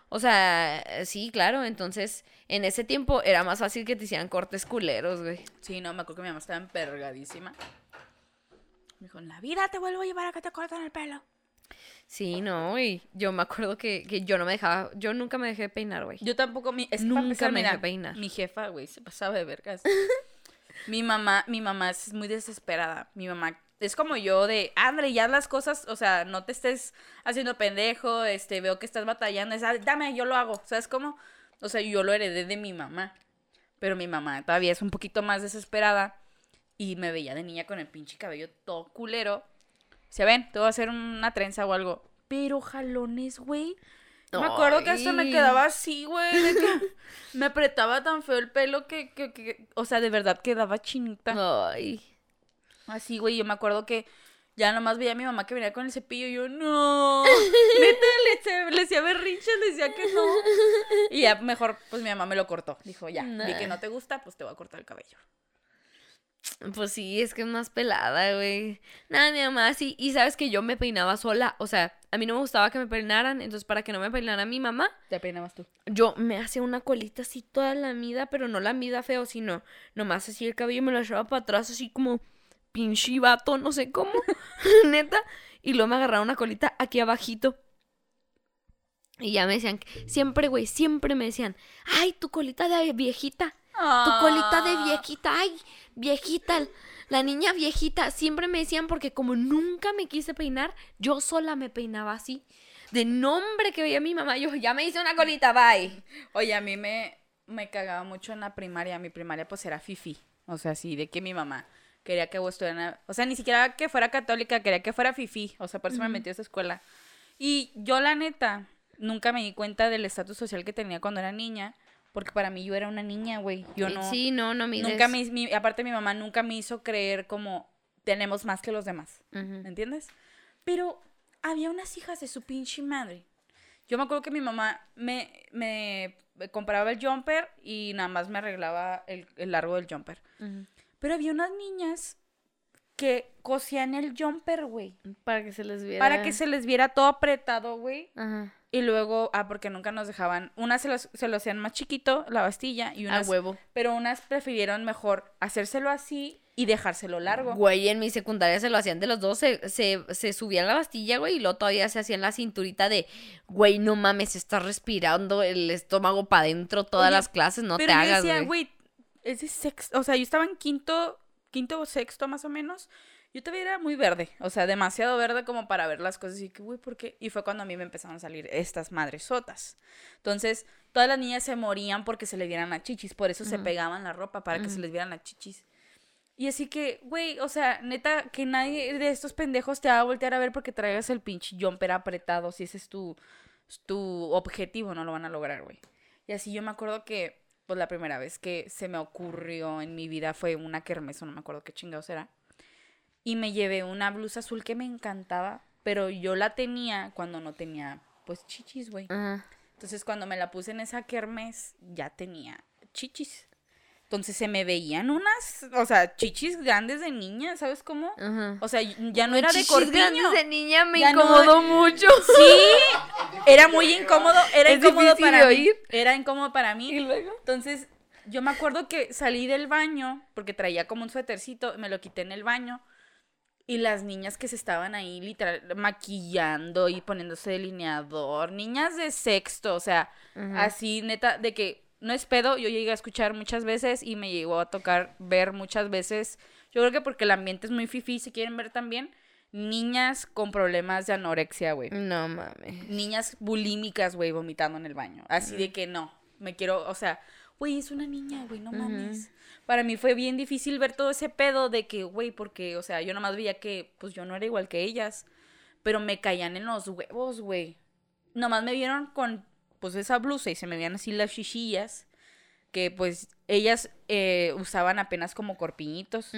O sea, eh, sí, claro. Entonces, en ese tiempo era más fácil que te hicieran cortes culeros, güey. Sí, no, me acuerdo que mi mamá estaba empergadísima. Me dijo, en la vida te vuelvo a llevar a que te corten el pelo. Sí, no, y yo me acuerdo que, que yo no me dejaba, yo nunca me dejé peinar, güey. Yo tampoco, mi, es que Nunca empezar, me mira, dejé peinar. Mi jefa, güey, se pasaba de vergas. mi mamá, mi mamá es muy desesperada. Mi mamá es como yo de, André, ya las cosas, o sea, no te estés haciendo pendejo, este, veo que estás batallando, es, "Ah, dame, yo lo hago, ¿sabes cómo? O sea, yo lo heredé de mi mamá. Pero mi mamá todavía es un poquito más desesperada y me veía de niña con el pinche cabello todo culero. Se ven, te voy a hacer una trenza o algo. Pero jalones, güey. Me acuerdo que hasta me quedaba así, güey. me apretaba tan feo el pelo que, que, que- o sea, de verdad quedaba chinita. Ay. Así, güey. Yo me acuerdo que ya nomás veía a mi mamá que venía con el cepillo y yo, no. Neta, le, le decía berrinches, le decía que no. Y ya mejor, pues mi mamá me lo cortó. Dijo, ya, vi Nah. que no te gusta, pues te voy a cortar el cabello. Pues sí, es que es más pelada, güey. Nada, mi mamá sí. Y sabes que yo me peinaba sola. O sea, a mí no me gustaba que me peinaran. Entonces, para que no me peinara mi mamá, Te peinabas tú. yo me hacía una colita así toda la mida, pero no la mida feo, sino nomás así el cabello me lo echaba para atrás, así como pinche vato, no sé cómo. Neta. Y luego me agarraba una colita aquí abajito. Y ya me decían, siempre, güey, siempre me decían, ay, tu colita de viejita. Tu colita de viejita, ay, viejita, la niña viejita. Siempre me decían porque como nunca me quise peinar, yo sola me peinaba así. De nombre que veía mi mamá, yo ya me hice una colita, bye. Oye, a mí me, me cagaba mucho en la primaria. Mi primaria pues era fifi. O sea, sí, de que mi mamá quería que vos estuviera... O sea, ni siquiera que fuera católica, quería que fuera fifi. O sea, por eso me metí a esa escuela. Y yo, la neta, nunca me di cuenta del estatus social que tenía cuando era niña. Porque para mí yo era una niña, güey. Yo no... Sí, no, no mides. Nunca me, mi- aparte mi mamá nunca me hizo creer como tenemos más que los demás. ¿Me entiendes? Pero había unas hijas de su pinche madre. Yo me acuerdo que mi mamá me, me compraba el jumper y nada más me arreglaba el, el largo del jumper. Ujú. Pero había unas niñas que cosían el jumper, güey. Para que se les viera. Para que se les viera todo apretado, güey. Ajá. Y luego, ah, porque nunca nos dejaban. Unas se, los- se lo hacían más chiquito, la bastilla, y A unas huevo. pero unas prefirieron mejor hacérselo así y dejárselo largo. Güey, en mi secundaria se lo hacían de los dos, se, se, se subían la bastilla, güey, y luego todavía se hacían la cinturita de, güey, no mames, estás respirando el estómago para adentro todas Oye, las clases, no te yo hagas, decía, güey. Es de sexto, o sea, yo estaba en quinto, quinto o sexto más o menos. Yo todavía era muy verde, o sea, demasiado verde como para ver las cosas y que, güey, ¿por qué? Y fue cuando a mí me empezaron a salir estas madresotas. Entonces, todas las niñas se morían porque se le vieran las chichis, por eso se pegaban la ropa para que se les vieran las chichis. Y así que, güey, o sea, neta, que nadie de estos pendejos te va a voltear a ver porque traigas el pinche jumper apretado, si ese es tu, tu objetivo, no lo van a lograr, güey. Y así yo me acuerdo que, pues la primera vez que se me ocurrió en mi vida fue una kermés, o no me acuerdo qué chingados era. Y me llevé una blusa azul que me encantaba, pero yo la tenía cuando no tenía, pues, chichis, güey. Entonces cuando me la puse en esa kermés, ya tenía chichis. Entonces se me veían unas, o sea, chichis grandes de niña, ¿sabes cómo? Ajá. O sea, ya no era de Chichis corpiño. grandes de niña me Ya no- incomodó mucho. Sí, era muy incómodo, era Es incómodo para mí. Era incómodo para mí. Y luego. Entonces, yo me acuerdo que salí del baño, porque traía como un suétercito, me lo quité en el baño. Y las niñas que se estaban ahí, literal, maquillando y poniéndose delineador. Niñas de sexto, o sea, Ajá. así, neta, de que no es pedo. Yo llegué a escuchar muchas veces y me llegó a tocar ver muchas veces. Yo creo que porque el ambiente es muy fifí, si quieren ver también. Niñas con problemas de anorexia, güey No mames. niñas bulímicas, güey, vomitando en el baño. Así de que no, me quiero, o sea, güey, es una niña, güey, no mames. Para mí fue bien difícil ver todo ese pedo de que, güey, porque, o sea, yo nomás veía que, pues yo no era igual que ellas, pero me caían en los huevos, güey. Nomás me vieron con, pues, esa blusa y se me veían así las chichillas, que, pues, ellas eh, usaban apenas como corpiñitos.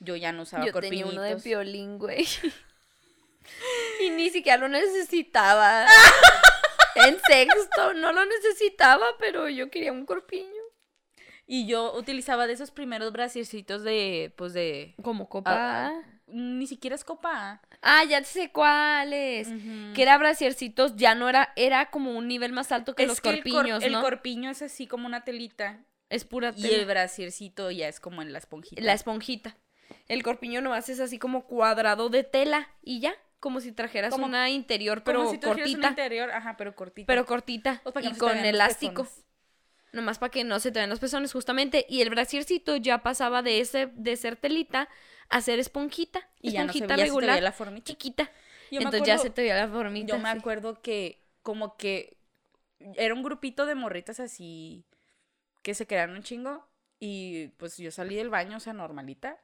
Yo ya no usaba Yo tenía corpiñitos. uno de violín, güey. y ni siquiera lo necesitaba. en sexto no lo necesitaba, pero yo quería un corpiño. Y yo utilizaba de esos primeros brasiercitos de, pues, de... Como copa. Ni siquiera es copa. Ah, ya sé cuáles. Que era brasiercitos, ya no era, era como un nivel más alto que Es los que el cor- corpiños, el, ¿no? corpiño es así como una telita. es pura Y tela. el brasiercito ya es como en la esponjita. La esponjita. El corpiño nomás es así como cuadrado de tela y ya, como si trajeras Como- una interior, Como pero si trajeras un cortita. interior, ajá, pero cortita. Pero cortita y no con elástico. Nomás para que no se te vean los pezones, justamente. Y el brasiercito ya pasaba de ese, de ser telita a ser esponjita. Y ya no se te regular, veía la formita. chiquita. Yo Entonces ya se te veía la formita. Yo me sí. acuerdo que como que era un grupito de morritas así que se quedaron un chingo y pues yo salí del baño, o sea, normalita.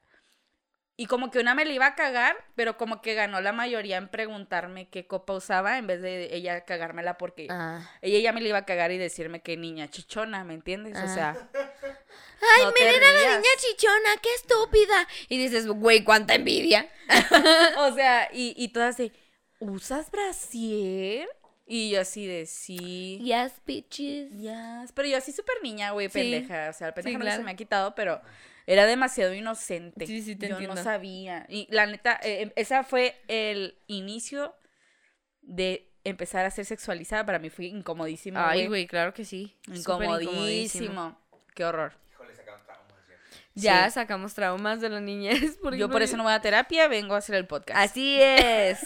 Y como que una me la iba a cagar, pero como que ganó la mayoría en preguntarme qué copa usaba en vez de ella cagármela porque Ah. ella ya me la iba a cagar y decirme que niña chichona, ¿me entiendes? O Ah. sea, Ay, no te miren a la niña chichona, qué estúpida. Y dices, güey, cuánta envidia. o sea, y, y todas de, ¿usas brasier? Y yo así de, sí. Yes, bitches. Yes, Pero yo así súper niña, güey, Sí. pendeja. O sea, el pendeja no claro. se me ha quitado, pero era demasiado inocente. Sí, sí, te yo entiendo. no sabía. Y la neta, eh, esa fue el inicio de empezar a ser sexualizada. Para mí fue incomodísimo. Ay, güey, claro que sí. Súper Incomodísimo. Qué horror. Ya. Sí. sacamos traumas de la niñez. porque Yo por eso no voy a terapia, vengo a hacer el podcast. Así es.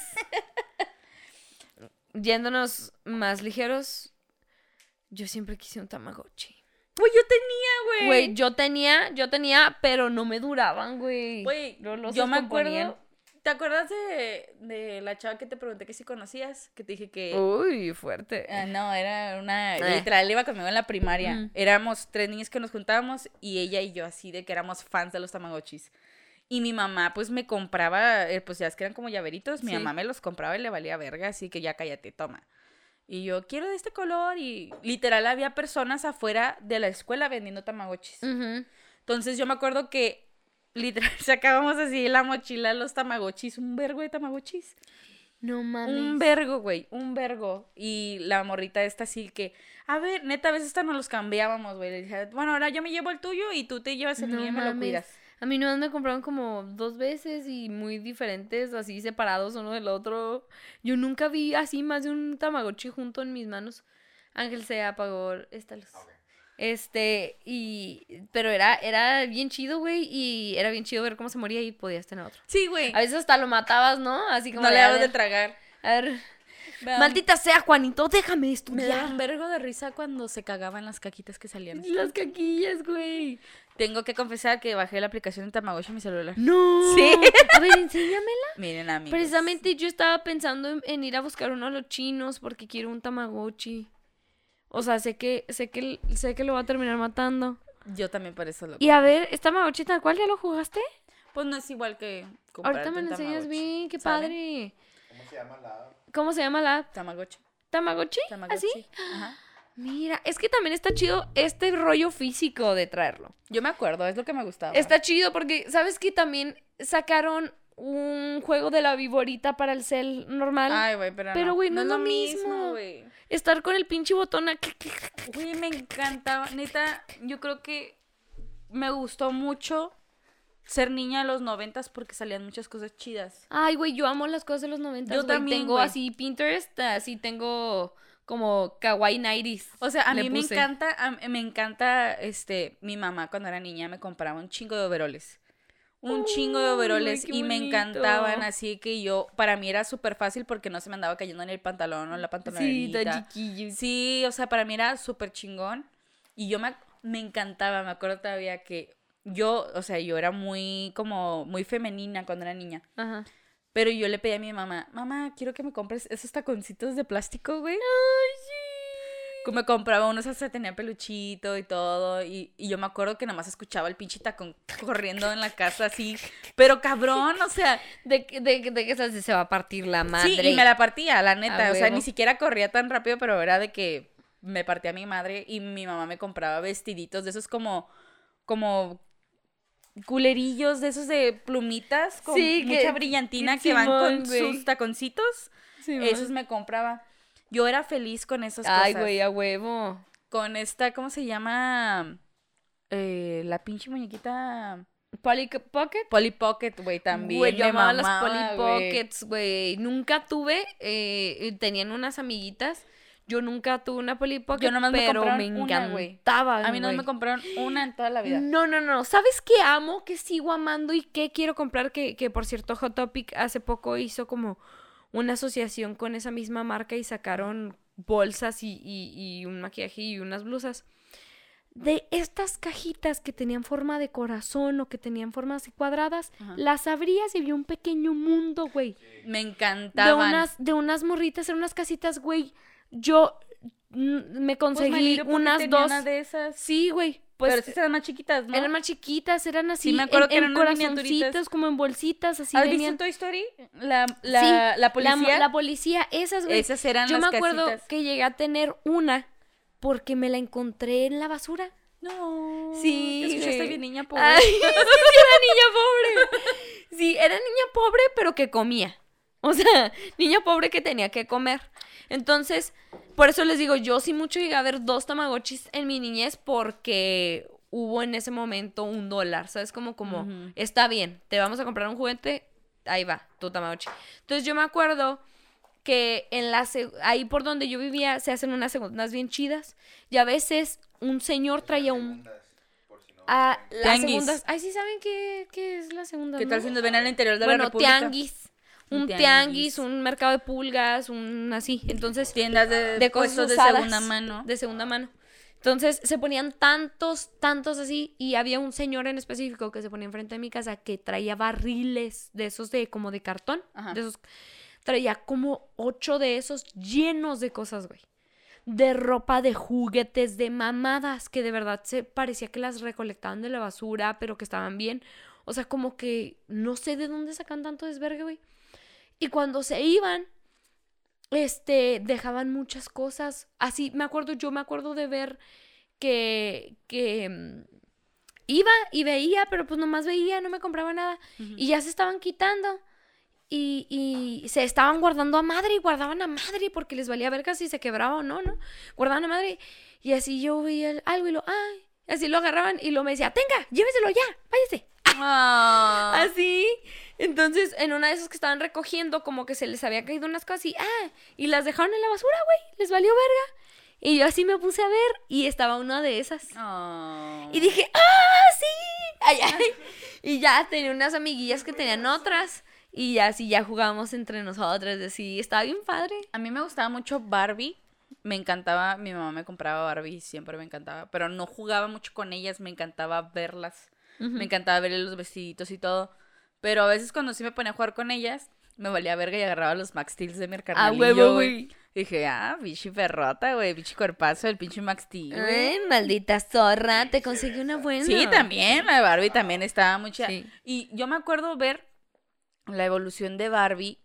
Yéndonos más ligeros, yo siempre quise un Tamagotchi. Güey, yo tenía, güey. Güey, yo tenía, yo tenía, pero no me duraban, güey. Güey, yo me acuerdo. ¿Te acuerdas de, de la chava que te pregunté que si conocías? Que te dije que. Uy, fuerte. Ah, no, era una. Eh. Literal, iba conmigo en la primaria. Mm. Éramos tres niñas que nos juntábamos y ella y yo, así de que éramos fans de los Tamagotchis. Y mi mamá, pues me compraba, eh, pues ya es que eran como llaveritos. Mi Sí. mamá me los compraba y le valía verga, así que ya cállate, toma. Y yo quiero de este color. Y literal, había personas afuera de la escuela vendiendo Tamagotchis. Entonces yo me acuerdo que literal sacábamos así la mochila los Tamagotchis, un vergo de Tamagotchis. No mames. Un vergo, güey, un vergo. Y la morrita esta así que, a ver, neta, a veces hasta nos los cambiábamos, güey. Le dije, bueno, ahora yo me llevo el tuyo y tú te llevas el No mío y me lo cuidas. A mí no me compraron como dos veces y muy diferentes, así separados uno del otro. Yo nunca vi así más de un Tamagotchi junto en mis manos. Ángel se apagó esta luz. Este, y, pero era, era bien chido, güey, y era bien chido ver cómo se moría y podías tener otro. Sí, güey. A veces hasta lo matabas, ¿no? Así como No le dabas de tragar. a ver, maldita sea, Juanito, déjame Me da estudiar. un vergo de risa cuando se cagaban las caquitas que salían. Las caquillas, güey. Tengo que confesar que bajé la aplicación de Tamagotchi en mi celular. No. Sí. A ver, enséñamela. Miren, amigos. Precisamente yo estaba pensando en, en ir a buscar uno a los chinos porque quiero un Tamagotchi. O sea, sé que, sé que, sé que lo va a terminar matando. Yo también por eso lo... Y a ver, ¿esta Tamagotchi tal cual ya lo jugaste? Pues no es igual que Ahorita me lo enseñas bien, qué ¿saben? padre. ¿Cómo se llama la ¿Cómo se llama la. ¿Tamagotchi? Tamagotchi. ¿Así? Ajá. Mira, es que también está chido este rollo físico de traerlo. Yo me acuerdo, es lo que me gustaba. Está chido porque, ¿sabes que también sacaron un juego de la viborita para el cel normal? Ay, güey, pero Pero, no. güey, no es lo mismo, güey. Estar con el pinche botón aquí. Güey, me encantaba. Neta, yo creo que me gustó mucho ser niña de los noventas porque salían muchas cosas chidas. Ay, güey, yo amo las cosas de los 90. Yo también, Tengo así Pinterest, así tengo como kawaii 90s. O sea, a mí me encanta, a- me encanta, este, mi mamá cuando era niña me compraba un chingo de overoles. Un chingo de overoles y me encantaban, así que yo, para mí era súper fácil porque no se me andaba cayendo en el pantalón o en la Sí, pantalonerita. tan chiquillo. Sí, o sea, para mí era súper chingón. Y yo me, me encantaba, me acuerdo todavía que yo, o sea, yo era muy, como, muy femenina cuando era niña. Ajá. Pero yo le pedí a mi mamá, mamá, quiero que me compres esos taconcitos de plástico, güey. Que Me compraba unos, hasta tenía peluchito y todo. Y, y yo me acuerdo que nada más escuchaba el pinche tacón corriendo en la casa así. Pero cabrón, o sea. De, de, que- de se va a partir la madre. Sí, y me la partía, la neta. O sea, ni siquiera corría tan rápido, pero era de que me partía mi madre y mi mamá me compraba vestiditos de esos como. como. culerillos de esos de plumitas con Sí, que- mucha brillantina que que, van con sus taconcitos. Sí, Esos me compraba. Yo era feliz con esas cosas. Ay, güey, a huevo. Con esta, ¿cómo se llama? Eh, la pinche muñequita. Polly Pocket. Polly Pocket, güey, también. Güey, yo me amaba las Polly. Pockets, güey. Nunca tuve, eh, tenían unas amiguitas. Yo nunca tuve una Polly Pocket, Yo nomás me pero me una, güey. encantaba, A mí no me compraron una en toda la vida. No, no, no. ¿Sabes qué amo? Que sigo amando y qué quiero comprar? Que, que por cierto, Hot Topic hace poco hizo como una asociación con esa misma marca y sacaron bolsas y, y- y un maquillaje y unas blusas. De estas cajitas que tenían forma de corazón o que tenían formas cuadradas, Ajá. las abrías y había un pequeño mundo, güey. Me De encantaban. unas, de unas morritas en unas casitas, güey. Yo mm, me Pues, conseguí ¿por qué unas dos. una de esas. Sí, güey. Pues pero esas eran más chiquitas, ¿no? eran más chiquitas, eran así, me acuerdo en, que eran corazoncitos, como en bolsitas, así ¿Has venían. visto Toy Story? La, la, Sí, la La, policía. la policía, esas, güey. Esas eran Yo las me acuerdo casitas. que llegué a tener una porque me la encontré en la basura. No. Sí, Te escuchaste güey. bien, niña pobre. Ay, sí, sí, era niña pobre. Sí, era niña pobre, pero que comía. O sea, niña pobre que tenía que comer. Entonces, por eso les digo, yo sí mucho llegué a ver dos tamagotchis en mi niñez porque hubo en ese momento un dólar, ¿sabes? Como, como, está bien, te vamos a comprar un juguete, ahí va, tu tamagotchi. Entonces yo me acuerdo que en la ahí por donde yo vivía se hacen unas segundas bien chidas y a veces un señor traía un no. Ah, las Tianguis. segundas. Ay, sí saben qué, qué es la segunda. ¿Qué tal si nos ven al interior de la Bueno, República? tianguis. Un tianguis. tianguis, un mercado de pulgas, un así. Entonces, Tiendas de, de cosas de segunda mano. De segunda mano. Entonces se ponían tantos, tantos así. Y había un señor en específico que se ponía enfrente de mi casa que traía barriles de esos de como de cartón. Ajá. De esos. Traía como ocho de esos llenos de cosas, güey. De ropa, de juguetes, de mamadas, que de verdad se parecía que las recolectaban de la basura, pero que estaban bien. O sea, como que no sé de dónde sacan tanto desvergue, güey. Y cuando se iban, este, dejaban muchas cosas. Así, me acuerdo, yo me acuerdo de ver que, que mm, iba y veía, pero pues nomás veía, no me compraba nada. Y ya se estaban quitando. Y, y se estaban guardando a madre y guardaban a madre porque les valía verga si se quebraba o no, ¿no? Guardaban a madre. Y así yo veía el- algo y lo, ay, así lo agarraban y lo me decía, tenga, lléveselo ya, váyase. Ah. Así. Entonces, en una de esas que estaban recogiendo, como que se les había caído unas cosas y, ah, y las dejaron en la basura, güey. Les valió verga. Y yo así me puse a ver y estaba una de esas. Oh. Y dije, ¡ah, sí! Ay, ay. Y ya tenía unas amiguillas que tenían otras. Y ya así ya jugábamos entre nosotras. Así, estaba bien padre. A mí me gustaba mucho Barbie. Me encantaba, mi mamá me compraba Barbie, siempre me encantaba, pero no jugaba mucho con ellas, me encantaba verlas. Me encantaba ver los vestiditos y todo. Pero a veces cuando sí me ponía a jugar con ellas, me valía verga y agarraba los Max Steel de mi A carnalillo, huevo, güey. Dije, ah, pinche perrota, güey, pinche cuerpazo, el pinche Max Steel. Ay, maldita zorra, te conseguí una buena. Sí, también, la de Barbie también estaba mucha. Sí. Y yo me acuerdo ver la evolución de Barbie,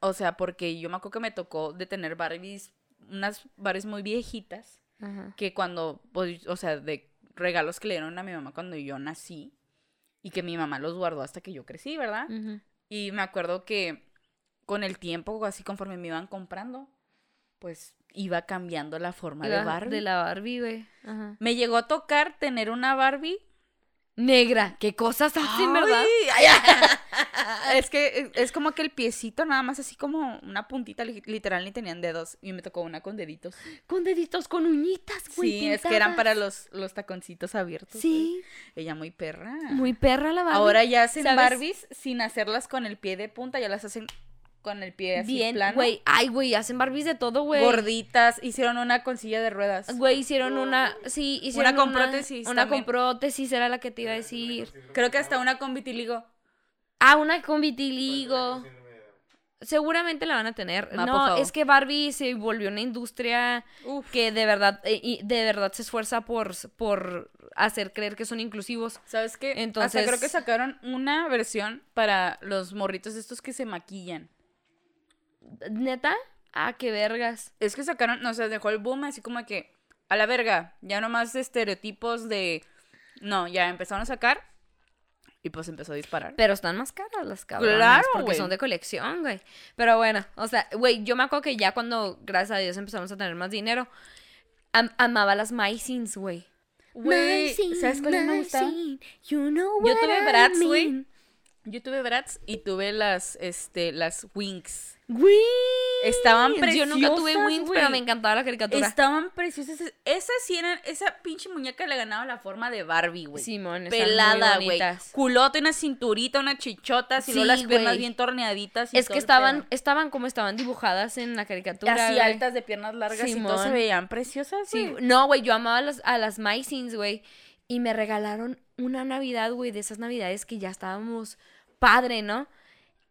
o sea, porque yo me acuerdo que me tocó de tener Barbies, unas Barbies muy viejitas, Ajá. que cuando, pues, o sea, de regalos que le dieron a mi mamá cuando yo nací, y que mi mamá los guardó hasta que yo crecí, ¿verdad? Y me acuerdo que con el tiempo, así conforme me iban comprando, pues iba cambiando la forma de Barbie. De la Barbie, güey. Me llegó a tocar tener una Barbie Negra, qué cosas hacen, es que es, como que el piecito nada más así como una puntita, li- literal ni tenían dedos y me tocó una con deditos. Con deditos, con uñitas, güey. Sí, es que eran para los, los taconcitos abiertos. Sí. Ella muy perra. muy perra la Barbie. Ahora ya hacen ¿sabes? Barbies sin hacerlas con el pie de punta, ya las hacen con el pie así Bien, plano. güey. Ay, güey, hacen Barbies de todo, güey. Gorditas, hicieron una con silla de ruedas. Güey, hicieron una, sí, hicieron con prótesis Una también. con prótesis era la que te iba a decir. Creo que hasta una con vitiligo. Ah, una con vitiligo. Seguramente la van a tener. Ma, no, es que Barbie se volvió una industria Uf. que de verdad, eh, y de verdad se esfuerza por, por hacer creer que son inclusivos. ¿Sabes qué? Hasta Entonces- creo que sacaron una versión para los morritos estos que se maquillan. ¿Neta? Ah, qué vergas. Es que sacaron, no sé, dejó el boom así como que a la verga, ya nomás estereotipos de no, ya empezaron a sacar y pues empezó a disparar. Pero están más caras las cabronas. Claro, porque son de colección, güey. Pero bueno, o sea, güey, yo me acuerdo que ya cuando, gracias a Dios, empezamos a tener más dinero, am- amaba las Maisins, güey. Güey, ¿sabes cuáles me you know Yo tuve Bratz, güey. mean. Yo tuve Bratz y tuve las este las Winx. Güey. Estaban Yo nunca tuve preciosas, Wings, pero me encantaba la caricatura. Estaban preciosas. Esas sí eran esa pinche muñeca le ganaba la forma de Barbie, güey. Simón, pelada, güey. Culote, una cinturita, una chichota, y Sí, luego las piernas bien torneaditas. y Es que estaban, estaban como estaban dibujadas en la caricatura. así altas de piernas largas y todo se veían preciosas, Sí, güey. no, güey, yo amaba a las, a las Maisins, güey. Y me regalaron una Navidad, güey, de esas Navidades que ya estábamos padre, ¿no?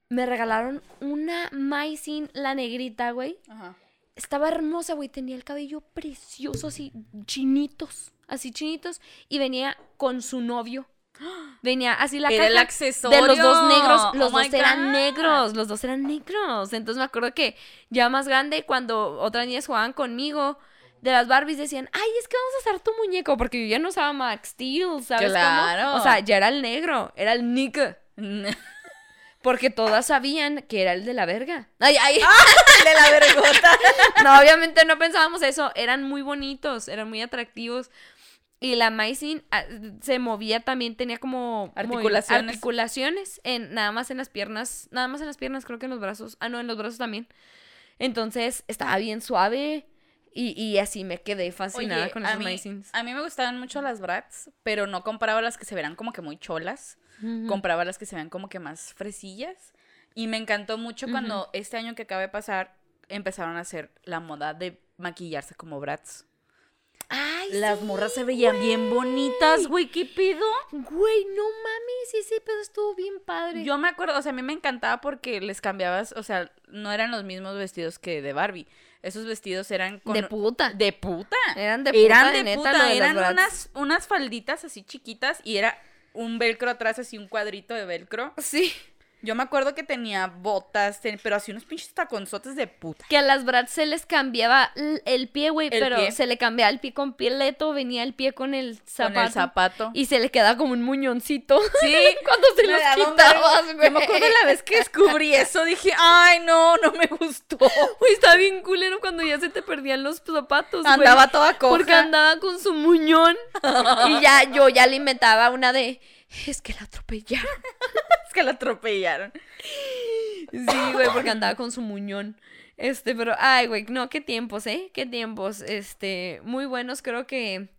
Me regalaron una Maisin, la negrita, güey. Ajá. Estaba hermosa, güey. Tenía el cabello precioso, así, chinitos. Así chinitos. Y venía con su novio. Venía así la Era el accesorio. de los dos negros. Oh Los dos eran God. negros. Los dos eran negros. Entonces me acuerdo que ya más grande, cuando otras niñas jugaban conmigo, de las Barbies decían, ay, es que vamos a usar tu muñeco. Porque yo ya no usaba Max Steel, ¿sabes Claro. cómo? O sea, ya era el negro. Era el Nick. Porque todas sabían que era el de la verga. Ay, ay. de la vergota. No, obviamente no pensábamos eso. Eran muy bonitos, eran muy atractivos. Y la Maisin ah, se movía también, tenía como Articulaciones. articulaciones en, nada más en las piernas, nada más en las piernas, creo que en los brazos. Ah, no, en los brazos también. Entonces estaba bien suave y, y así me quedé fascinada Oye, con a esas mí, Maisins. a mí me gustaban mucho las Bratz, pero no compraba las que se verán como que muy cholas. Compraba las que se vean como que más fresillas. Y me encantó mucho cuando este año que acaba de pasar empezaron a hacer la moda de maquillarse como Bratz. Ay, Las sí, morras se veían bien bonitas, güey, ¿qué pido? Güey, no mames, sí, sí, pero estuvo bien padre. Yo me acuerdo, o sea, a mí me encantaba porque les cambiabas, o sea, no eran los mismos vestidos que de Barbie. Esos vestidos eran con... de puta. De puta. Eran de puta, Eran de de neta, puta, de eran unas, unas falditas así chiquitas y era un velcro atrás, así un cuadrito de velcro. Sí. Yo me acuerdo que tenía botas, ten- pero así unos pinches taconzotes de puta. Que a las Bratz se les cambiaba el pie, güey, pero pie. se le cambiaba el pie completo, venía el pie con el zapato. Con el zapato. Y se le quedaba como un muñoncito. Sí. Cuando se los quitabas, güey. Yo me acuerdo la vez que descubrí eso, dije, ay, no, no me gustó. Güey, está bien culero cuando ya se te perdían los zapatos, güey. Andaba toda coja. Porque andaba con su muñón. y ya, yo ya le inventaba una de... Es que la atropellaron. Es que la atropellaron. Sí, güey, porque andaba con su muñón. Este, pero, ay, güey, no, qué tiempos, ¿eh? Qué tiempos. Este, muy buenos, creo que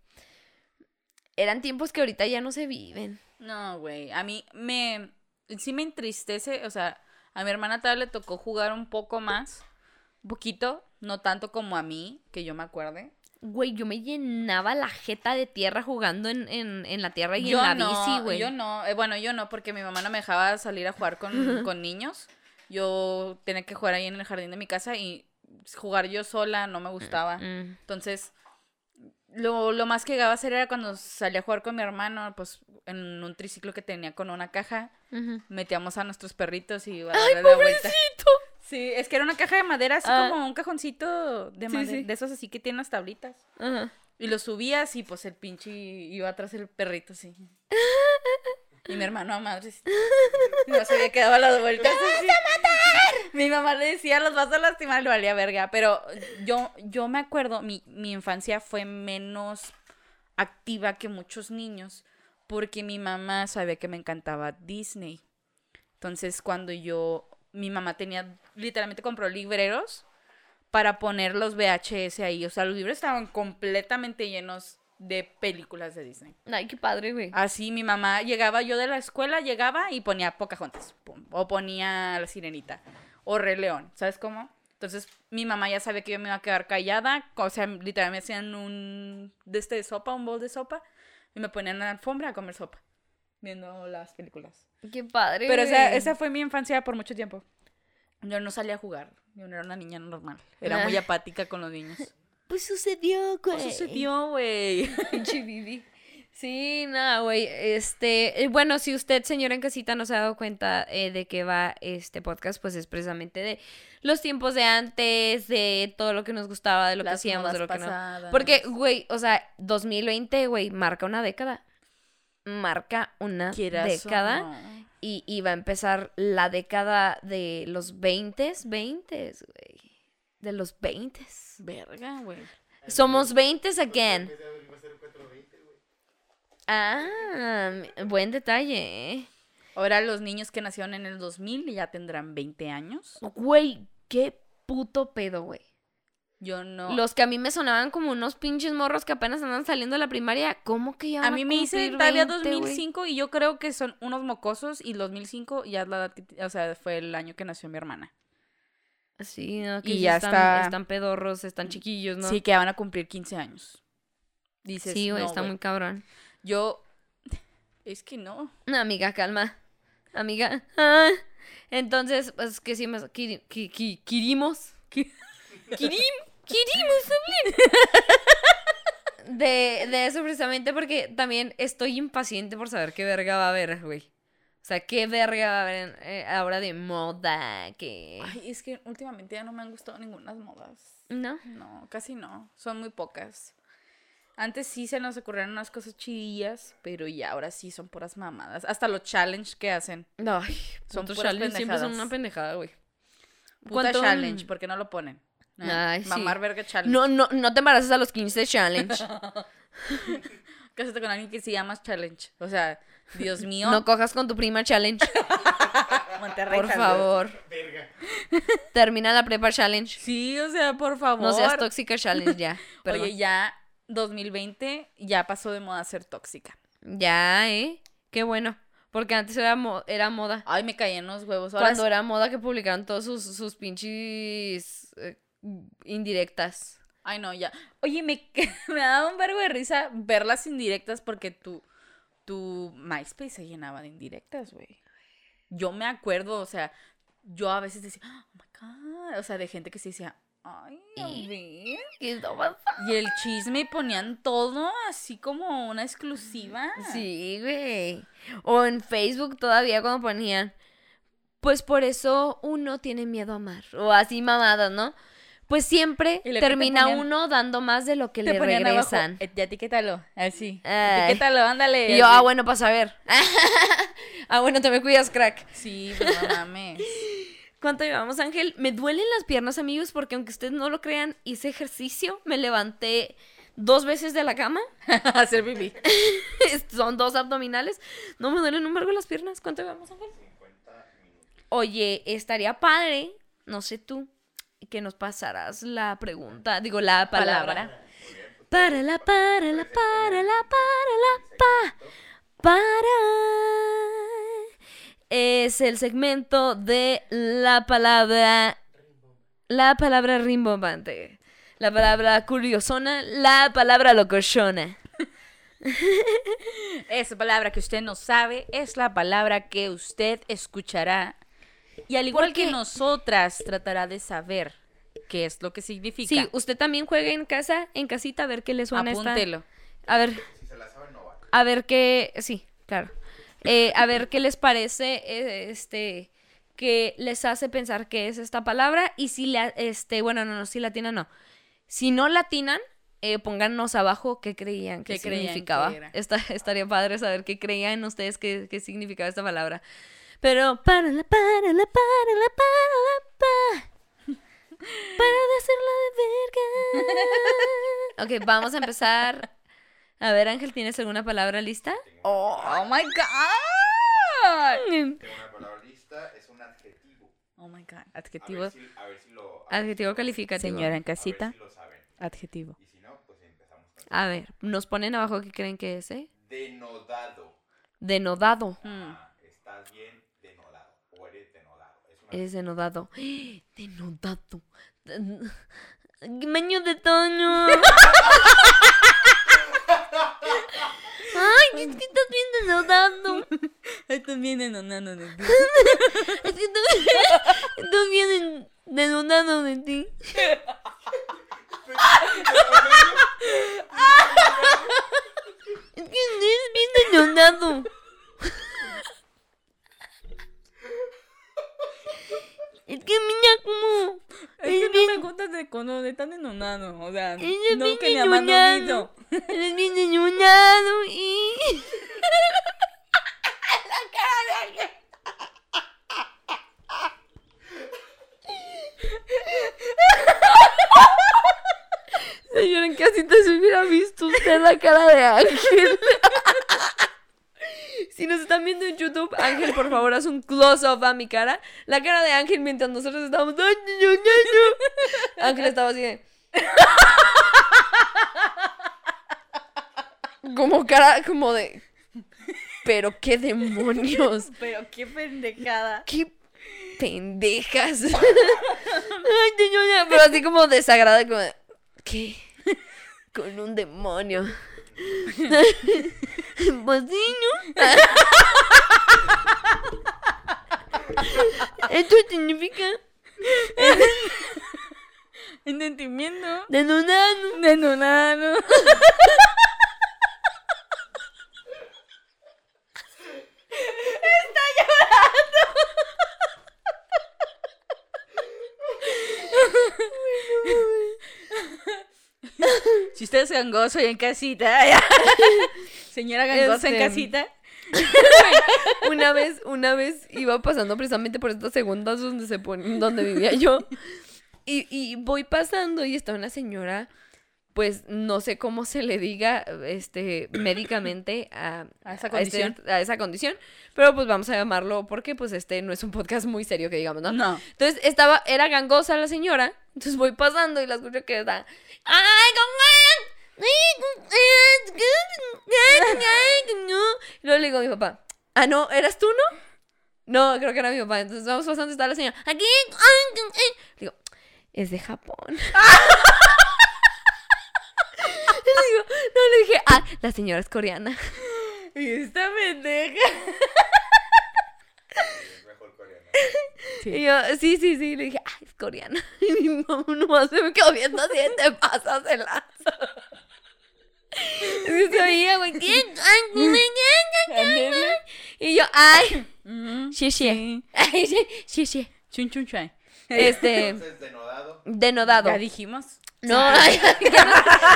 eran tiempos que ahorita ya no se viven. No, güey. A mí me. Sí me entristece. O sea, a mi hermana tal le tocó jugar un poco más. Un poquito. No tanto como a mí, que yo me acuerde. Güey, yo me llenaba la jeta de tierra jugando en, en, en la tierra y yo en la no, bici, güey. Yo no. Eh, bueno, yo no, porque mi mamá no me dejaba salir a jugar con, con niños. Yo tenía que jugar ahí en el jardín de mi casa y jugar yo sola no me gustaba. Mm. Entonces, lo, lo más que llegaba a hacer era cuando salía a jugar con mi hermano, pues en un triciclo que tenía con una caja, metíamos a nuestros perritos y iba a darle la vuelta. Sí, es que era una caja de madera, así Ah. como un cajoncito de Sí, madera, sí. de esos así que tienen las tablitas. Ajá. Y lo subías y pues el pinche iba atrás el perrito, así. Y mi hermano a madres. No se había quedado a las vueltas. así. Mi mamá le decía, los vas a lastimar, le valía verga. Pero yo, yo me acuerdo, mi, mi infancia fue menos activa que muchos niños. Porque mi mamá sabía que me encantaba Disney. Entonces, cuando yo. Mi mamá tenía. Literalmente compró libreros para poner los VHS ahí. O sea, los libros estaban completamente llenos de películas de Disney. Ay, qué padre, güey. Así mi mamá llegaba, yo de la escuela llegaba y ponía Pocahontas. pum, o ponía La Sirenita. O Rey León. ¿Sabes cómo? Entonces mi mamá ya sabía que yo me iba a quedar callada. O sea, literalmente me hacían un. de este de sopa, un bol de sopa. Y me ponían en la alfombra a comer sopa. Viendo las películas. Qué padre, Pero esa, esa fue mi infancia por mucho tiempo. Yo no salía a jugar. Yo no era una niña normal. Era muy Ah. apática con los niños. Pues sucedió, güey. ¿Qué sucedió, güey? Sí, nada, güey. Este, eh, bueno, si usted, señora en casita, no se ha dado cuenta eh, de qué va este podcast, pues es precisamente de los tiempos de antes, de todo lo que nos gustaba, de lo que hacíamos, de lo que no. Porque, güey, o sea, 2020, güey, marca una década. Marca una Quieras década. no. Y, y va a empezar la década de los 20, 20, güey. De los 20. Verga, güey. Somos 20 again. Ah, buen detalle, ¿eh? Ahora los niños que nacieron en el 2000 ya tendrán 20 años. Güey, qué puto pedo, güey. Yo no. Los que a mí me sonaban como unos pinches morros que apenas andan saliendo de la primaria, ¿cómo que ya a mí me 20, güey? 2005 y yo creo que son unos mocosos y 2005 ya es la edad que- o sea, fue el año que nació mi hermana. Sí, no, que Y ya están, está- están pedorros, están chiquillos, ¿no? Sí, que van a cumplir 15 años. Dices, sí, güey, no, está muy cabrón. Yo es que no. No, amiga, calma. Amiga. Ah. Entonces, pues que sí me qui- qui- Quirimos también. De, de eso precisamente porque también estoy impaciente por saber qué verga va a haber, güey. O sea, qué verga va a haber eh, ahora de moda, que... Ay, es que últimamente ya no me han gustado ninguna modas. ¿No? No, casi no. Son muy pocas. Antes sí se nos ocurrieron unas cosas chidillas, pero ya ahora sí son puras mamadas. Hasta los challenge que hacen. Ay, Son puras challenge siempre son pendejadas. una pendejada, güey. Puta ¿Cuánto- challenge, ¿por qué no lo ponen? Ay, sí. Mamar verga challenge. No, no, no te embaraces a los 15 challenge. Cásate con alguien que se llama challenge. O sea, Dios mío. No cojas con tu prima challenge. Monterrey Por favor. Termina la prepa challenge. Sí, o sea, por favor. No seas tóxica challenge ya. Perdón. Oye, ya 2020 ya pasó de moda ser tóxica. Ya, ¿eh? Qué bueno. Porque antes era, mo- era moda. Ay, me caí en los huevos. Ahora Cuando era moda que publicaron todos sus, sus pinches eh, indirectas. Ay, no, ya. Oye, me, me daba un vergo de risa ver las indirectas porque tu, tu MySpace se llenaba de indirectas, güey. Yo me acuerdo, o sea, yo a veces decía, oh my god, o sea, de gente que se decía, ay, ver. ¿Qué? Y el chisme y ponían todo así como una exclusiva. Sí, güey. O en Facebook todavía cuando ponían. Pues por eso uno tiene miedo a amar. O así mamadas, ¿no? Pues siempre termina ponían- uno dando más de lo que le regresan. abajo, "Eh, ya etiquétalo, así. Ay. Etiquétalo, ándale. Y yo, así. ah, bueno, para saber. ah, bueno, te me cuidas, crack. Sí, pues no mames. ¿Cuánto llevamos, Ángel? Me duelen las piernas, amigos, porque aunque ustedes no lo crean, hice ejercicio. Me levanté dos veces de la cama. Hacer pipí. Son dos abdominales. No me duelen un vergo las piernas. ¿Cuánto llevamos, Ángel? Oye, estaría padre, no sé tú, que nos pasaras la pregunta, digo, la palabra. Para la, para la, para la, para la, pa, para. Es el segmento de la palabra, la palabra rimbombante, la palabra curiosona, la palabra locochona. Esa palabra que usted no sabe es la palabra que usted escuchará. Y al igual que Porque- nosotras, tratará de saber qué es lo que significa. Sí, usted también juega en casa, en casita, a ver qué le suena esta. Apúntelo. A ver, Si se la saben, no vale. a ver qué, sí, claro. Eh, a ver qué les parece, eh, este, que les hace pensar qué es esta palabra y si la, este, bueno, no, no, si latinan, no. Si no latinan, eh, pónganos abajo qué creían que ¿Qué creían significaba. que? Esta- estaría padre saber qué creían ustedes que, qué significaba esta palabra. Pero para la, para la, para la, para la, pa. Para de hacerla de verga. Ok, vamos a empezar. A ver, Ángel, ¿tienes alguna palabra lista? Oh, oh my God. Tengo una palabra lista, es un adjetivo. Oh my God. A Adjetivo. ver si, a ver si lo, a Adjetivo calificativo. Señora en si- a ver casita. si lo saben. Adjetivo. Y si no, pues empezamos con A ver, nos ponen abajo qué creen que es, ¿eh? denodado. Denodado. Mm. Ah, estás bien denodado. Es una Es denodado. Denodado. Maño de Toño. Ay, es que estás bien denodado. Estás bien enonando de ti. Es que estás, bien en- denodado de ti. Es que es bien denodado. Es que mira como... Es que no me gusta de cuando están enonando. O sea, Eres no bien que ni amando enonado. Eres bien denodado y... Señora, en casita se hubiera visto usted la cara de Ángel. Si nos están viendo en YouTube, Ángel, por favor, haz un close-up a mi cara. La cara de Ángel mientras nosotros estábamos... Ángel estaba así de... Como cara, como de... Pero qué demonios. Pero qué pendejada. Qué pendejas. Pero así como desagrada, como de, ¿Qué? Con un demonio. Pues sí, ¿no? Esto significa Entendimiento. denodado. De enonado. Si usted es gangoso y en casita. Señora gangosa en Este, casita. Una vez, una vez iba pasando precisamente por estas segundas donde se pon- donde vivía yo. Y, y voy pasando y está una señora, pues no sé cómo se le diga este médicamente a, A esa este- condición. a esa condición. Pero pues vamos a llamarlo porque pues este no es un podcast muy serio que digamos, ¿no? No. Entonces estaba, era gangosa la señora. Entonces voy pasando y la escucho que está. ¡Ay, Y luego le digo a mi papá, ah, no, ¿eras tú, no? No, creo que era mi papá. Entonces vamos pasando y está la señora. Aquí. Digo, es de Japón. le digo, no, le dije, ah, la señora es coreana. Y esta pendeja. Coreano. Y yo, sí, sí, sí. Le dije, ah, es coreana. Y mi mamá nomás se me quedó viendo así, te pasas de lanza. Se oía, güey. Y yo, ay, sí, sí. Sí. Ay, sí. Chun chun chuan. Este, Entonces, denodado. denodado. Ya dijimos. No, ay, que no,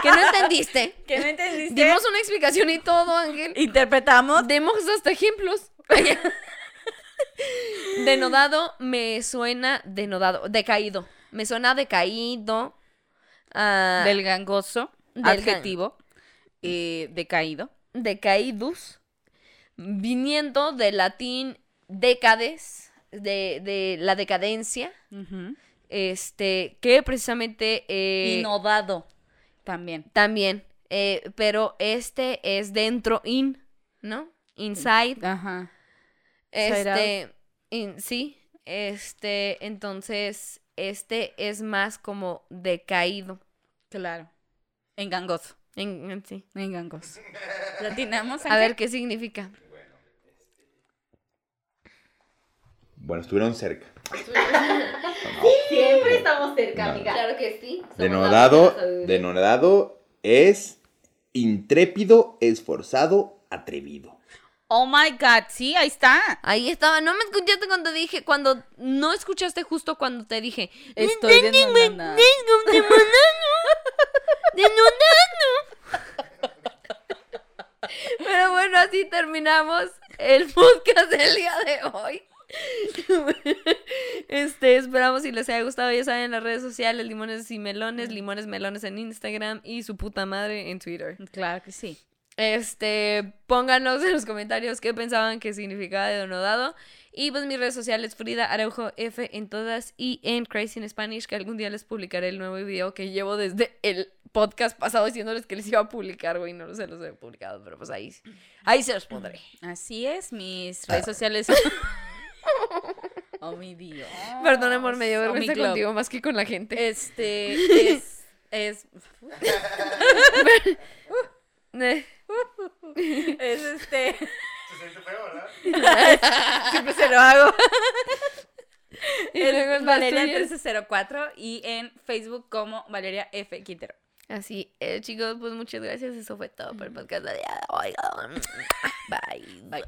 que no entendiste. ¿Que no entendiste? Dimos una explicación y todo, Ángel. Interpretamos. Demos hasta ejemplos. denodado me suena denodado, decaído. Me suena decaído. ah, Del gangoso. Del adjetivo. Eh, decaído. decaídus, viniendo del latín decades, de, de la decadencia, este, que precisamente... eh, Inodado también. También, eh, pero este es dentro, in, ¿no? Inside. Ajá. Este, in- sí, este, entonces, este es más como decaído. Claro. Engangoso. En, en sí. Engangoso. ¿Latinamos? A ver qué significa. Bueno, estuvieron cerca. Siempre estamos cerca, No. amiga. Claro que sí. somos Denodado, denodado es intrépido, esforzado, atrevido. Oh my god, sí, ahí está. Ahí estaba, no me escuchaste cuando dije, cuando no escuchaste justo cuando te dije, Estoy denodada. Pero bueno, así terminamos el podcast del día de hoy. Este, esperamos si les haya gustado, ya saben, en las redes sociales, limones y melones, limones melones en Instagram y su puta madre en Twitter. Claro que sí. Este, pónganos en los comentarios qué pensaban que significaba de denodado. Y pues mis redes sociales, Frida Araujo F en todas y en Crazy in Spanish, que algún día les publicaré el nuevo video que llevo desde el podcast pasado diciéndoles que les iba a publicar, güey, no se los he publicado, pero pues ahí, ahí se los pondré. Así es, mis redes sociales. oh, mi Dios. Perdón, amor, me dio Oh, vergüenza contigo más que con la gente. Este es. es. Eh, Es este. Se siente feo, ¿verdad? Siempre se lo hago. y luego Es Valeria tuyas. 1304 y en Facebook como Valeria F. Quintero. Así, eh, chicos, pues muchas gracias. Eso fue todo por el podcast del día de hoy. Bye. Bye.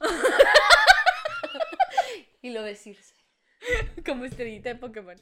Y lo decirse. Como estrellita de Pokémon.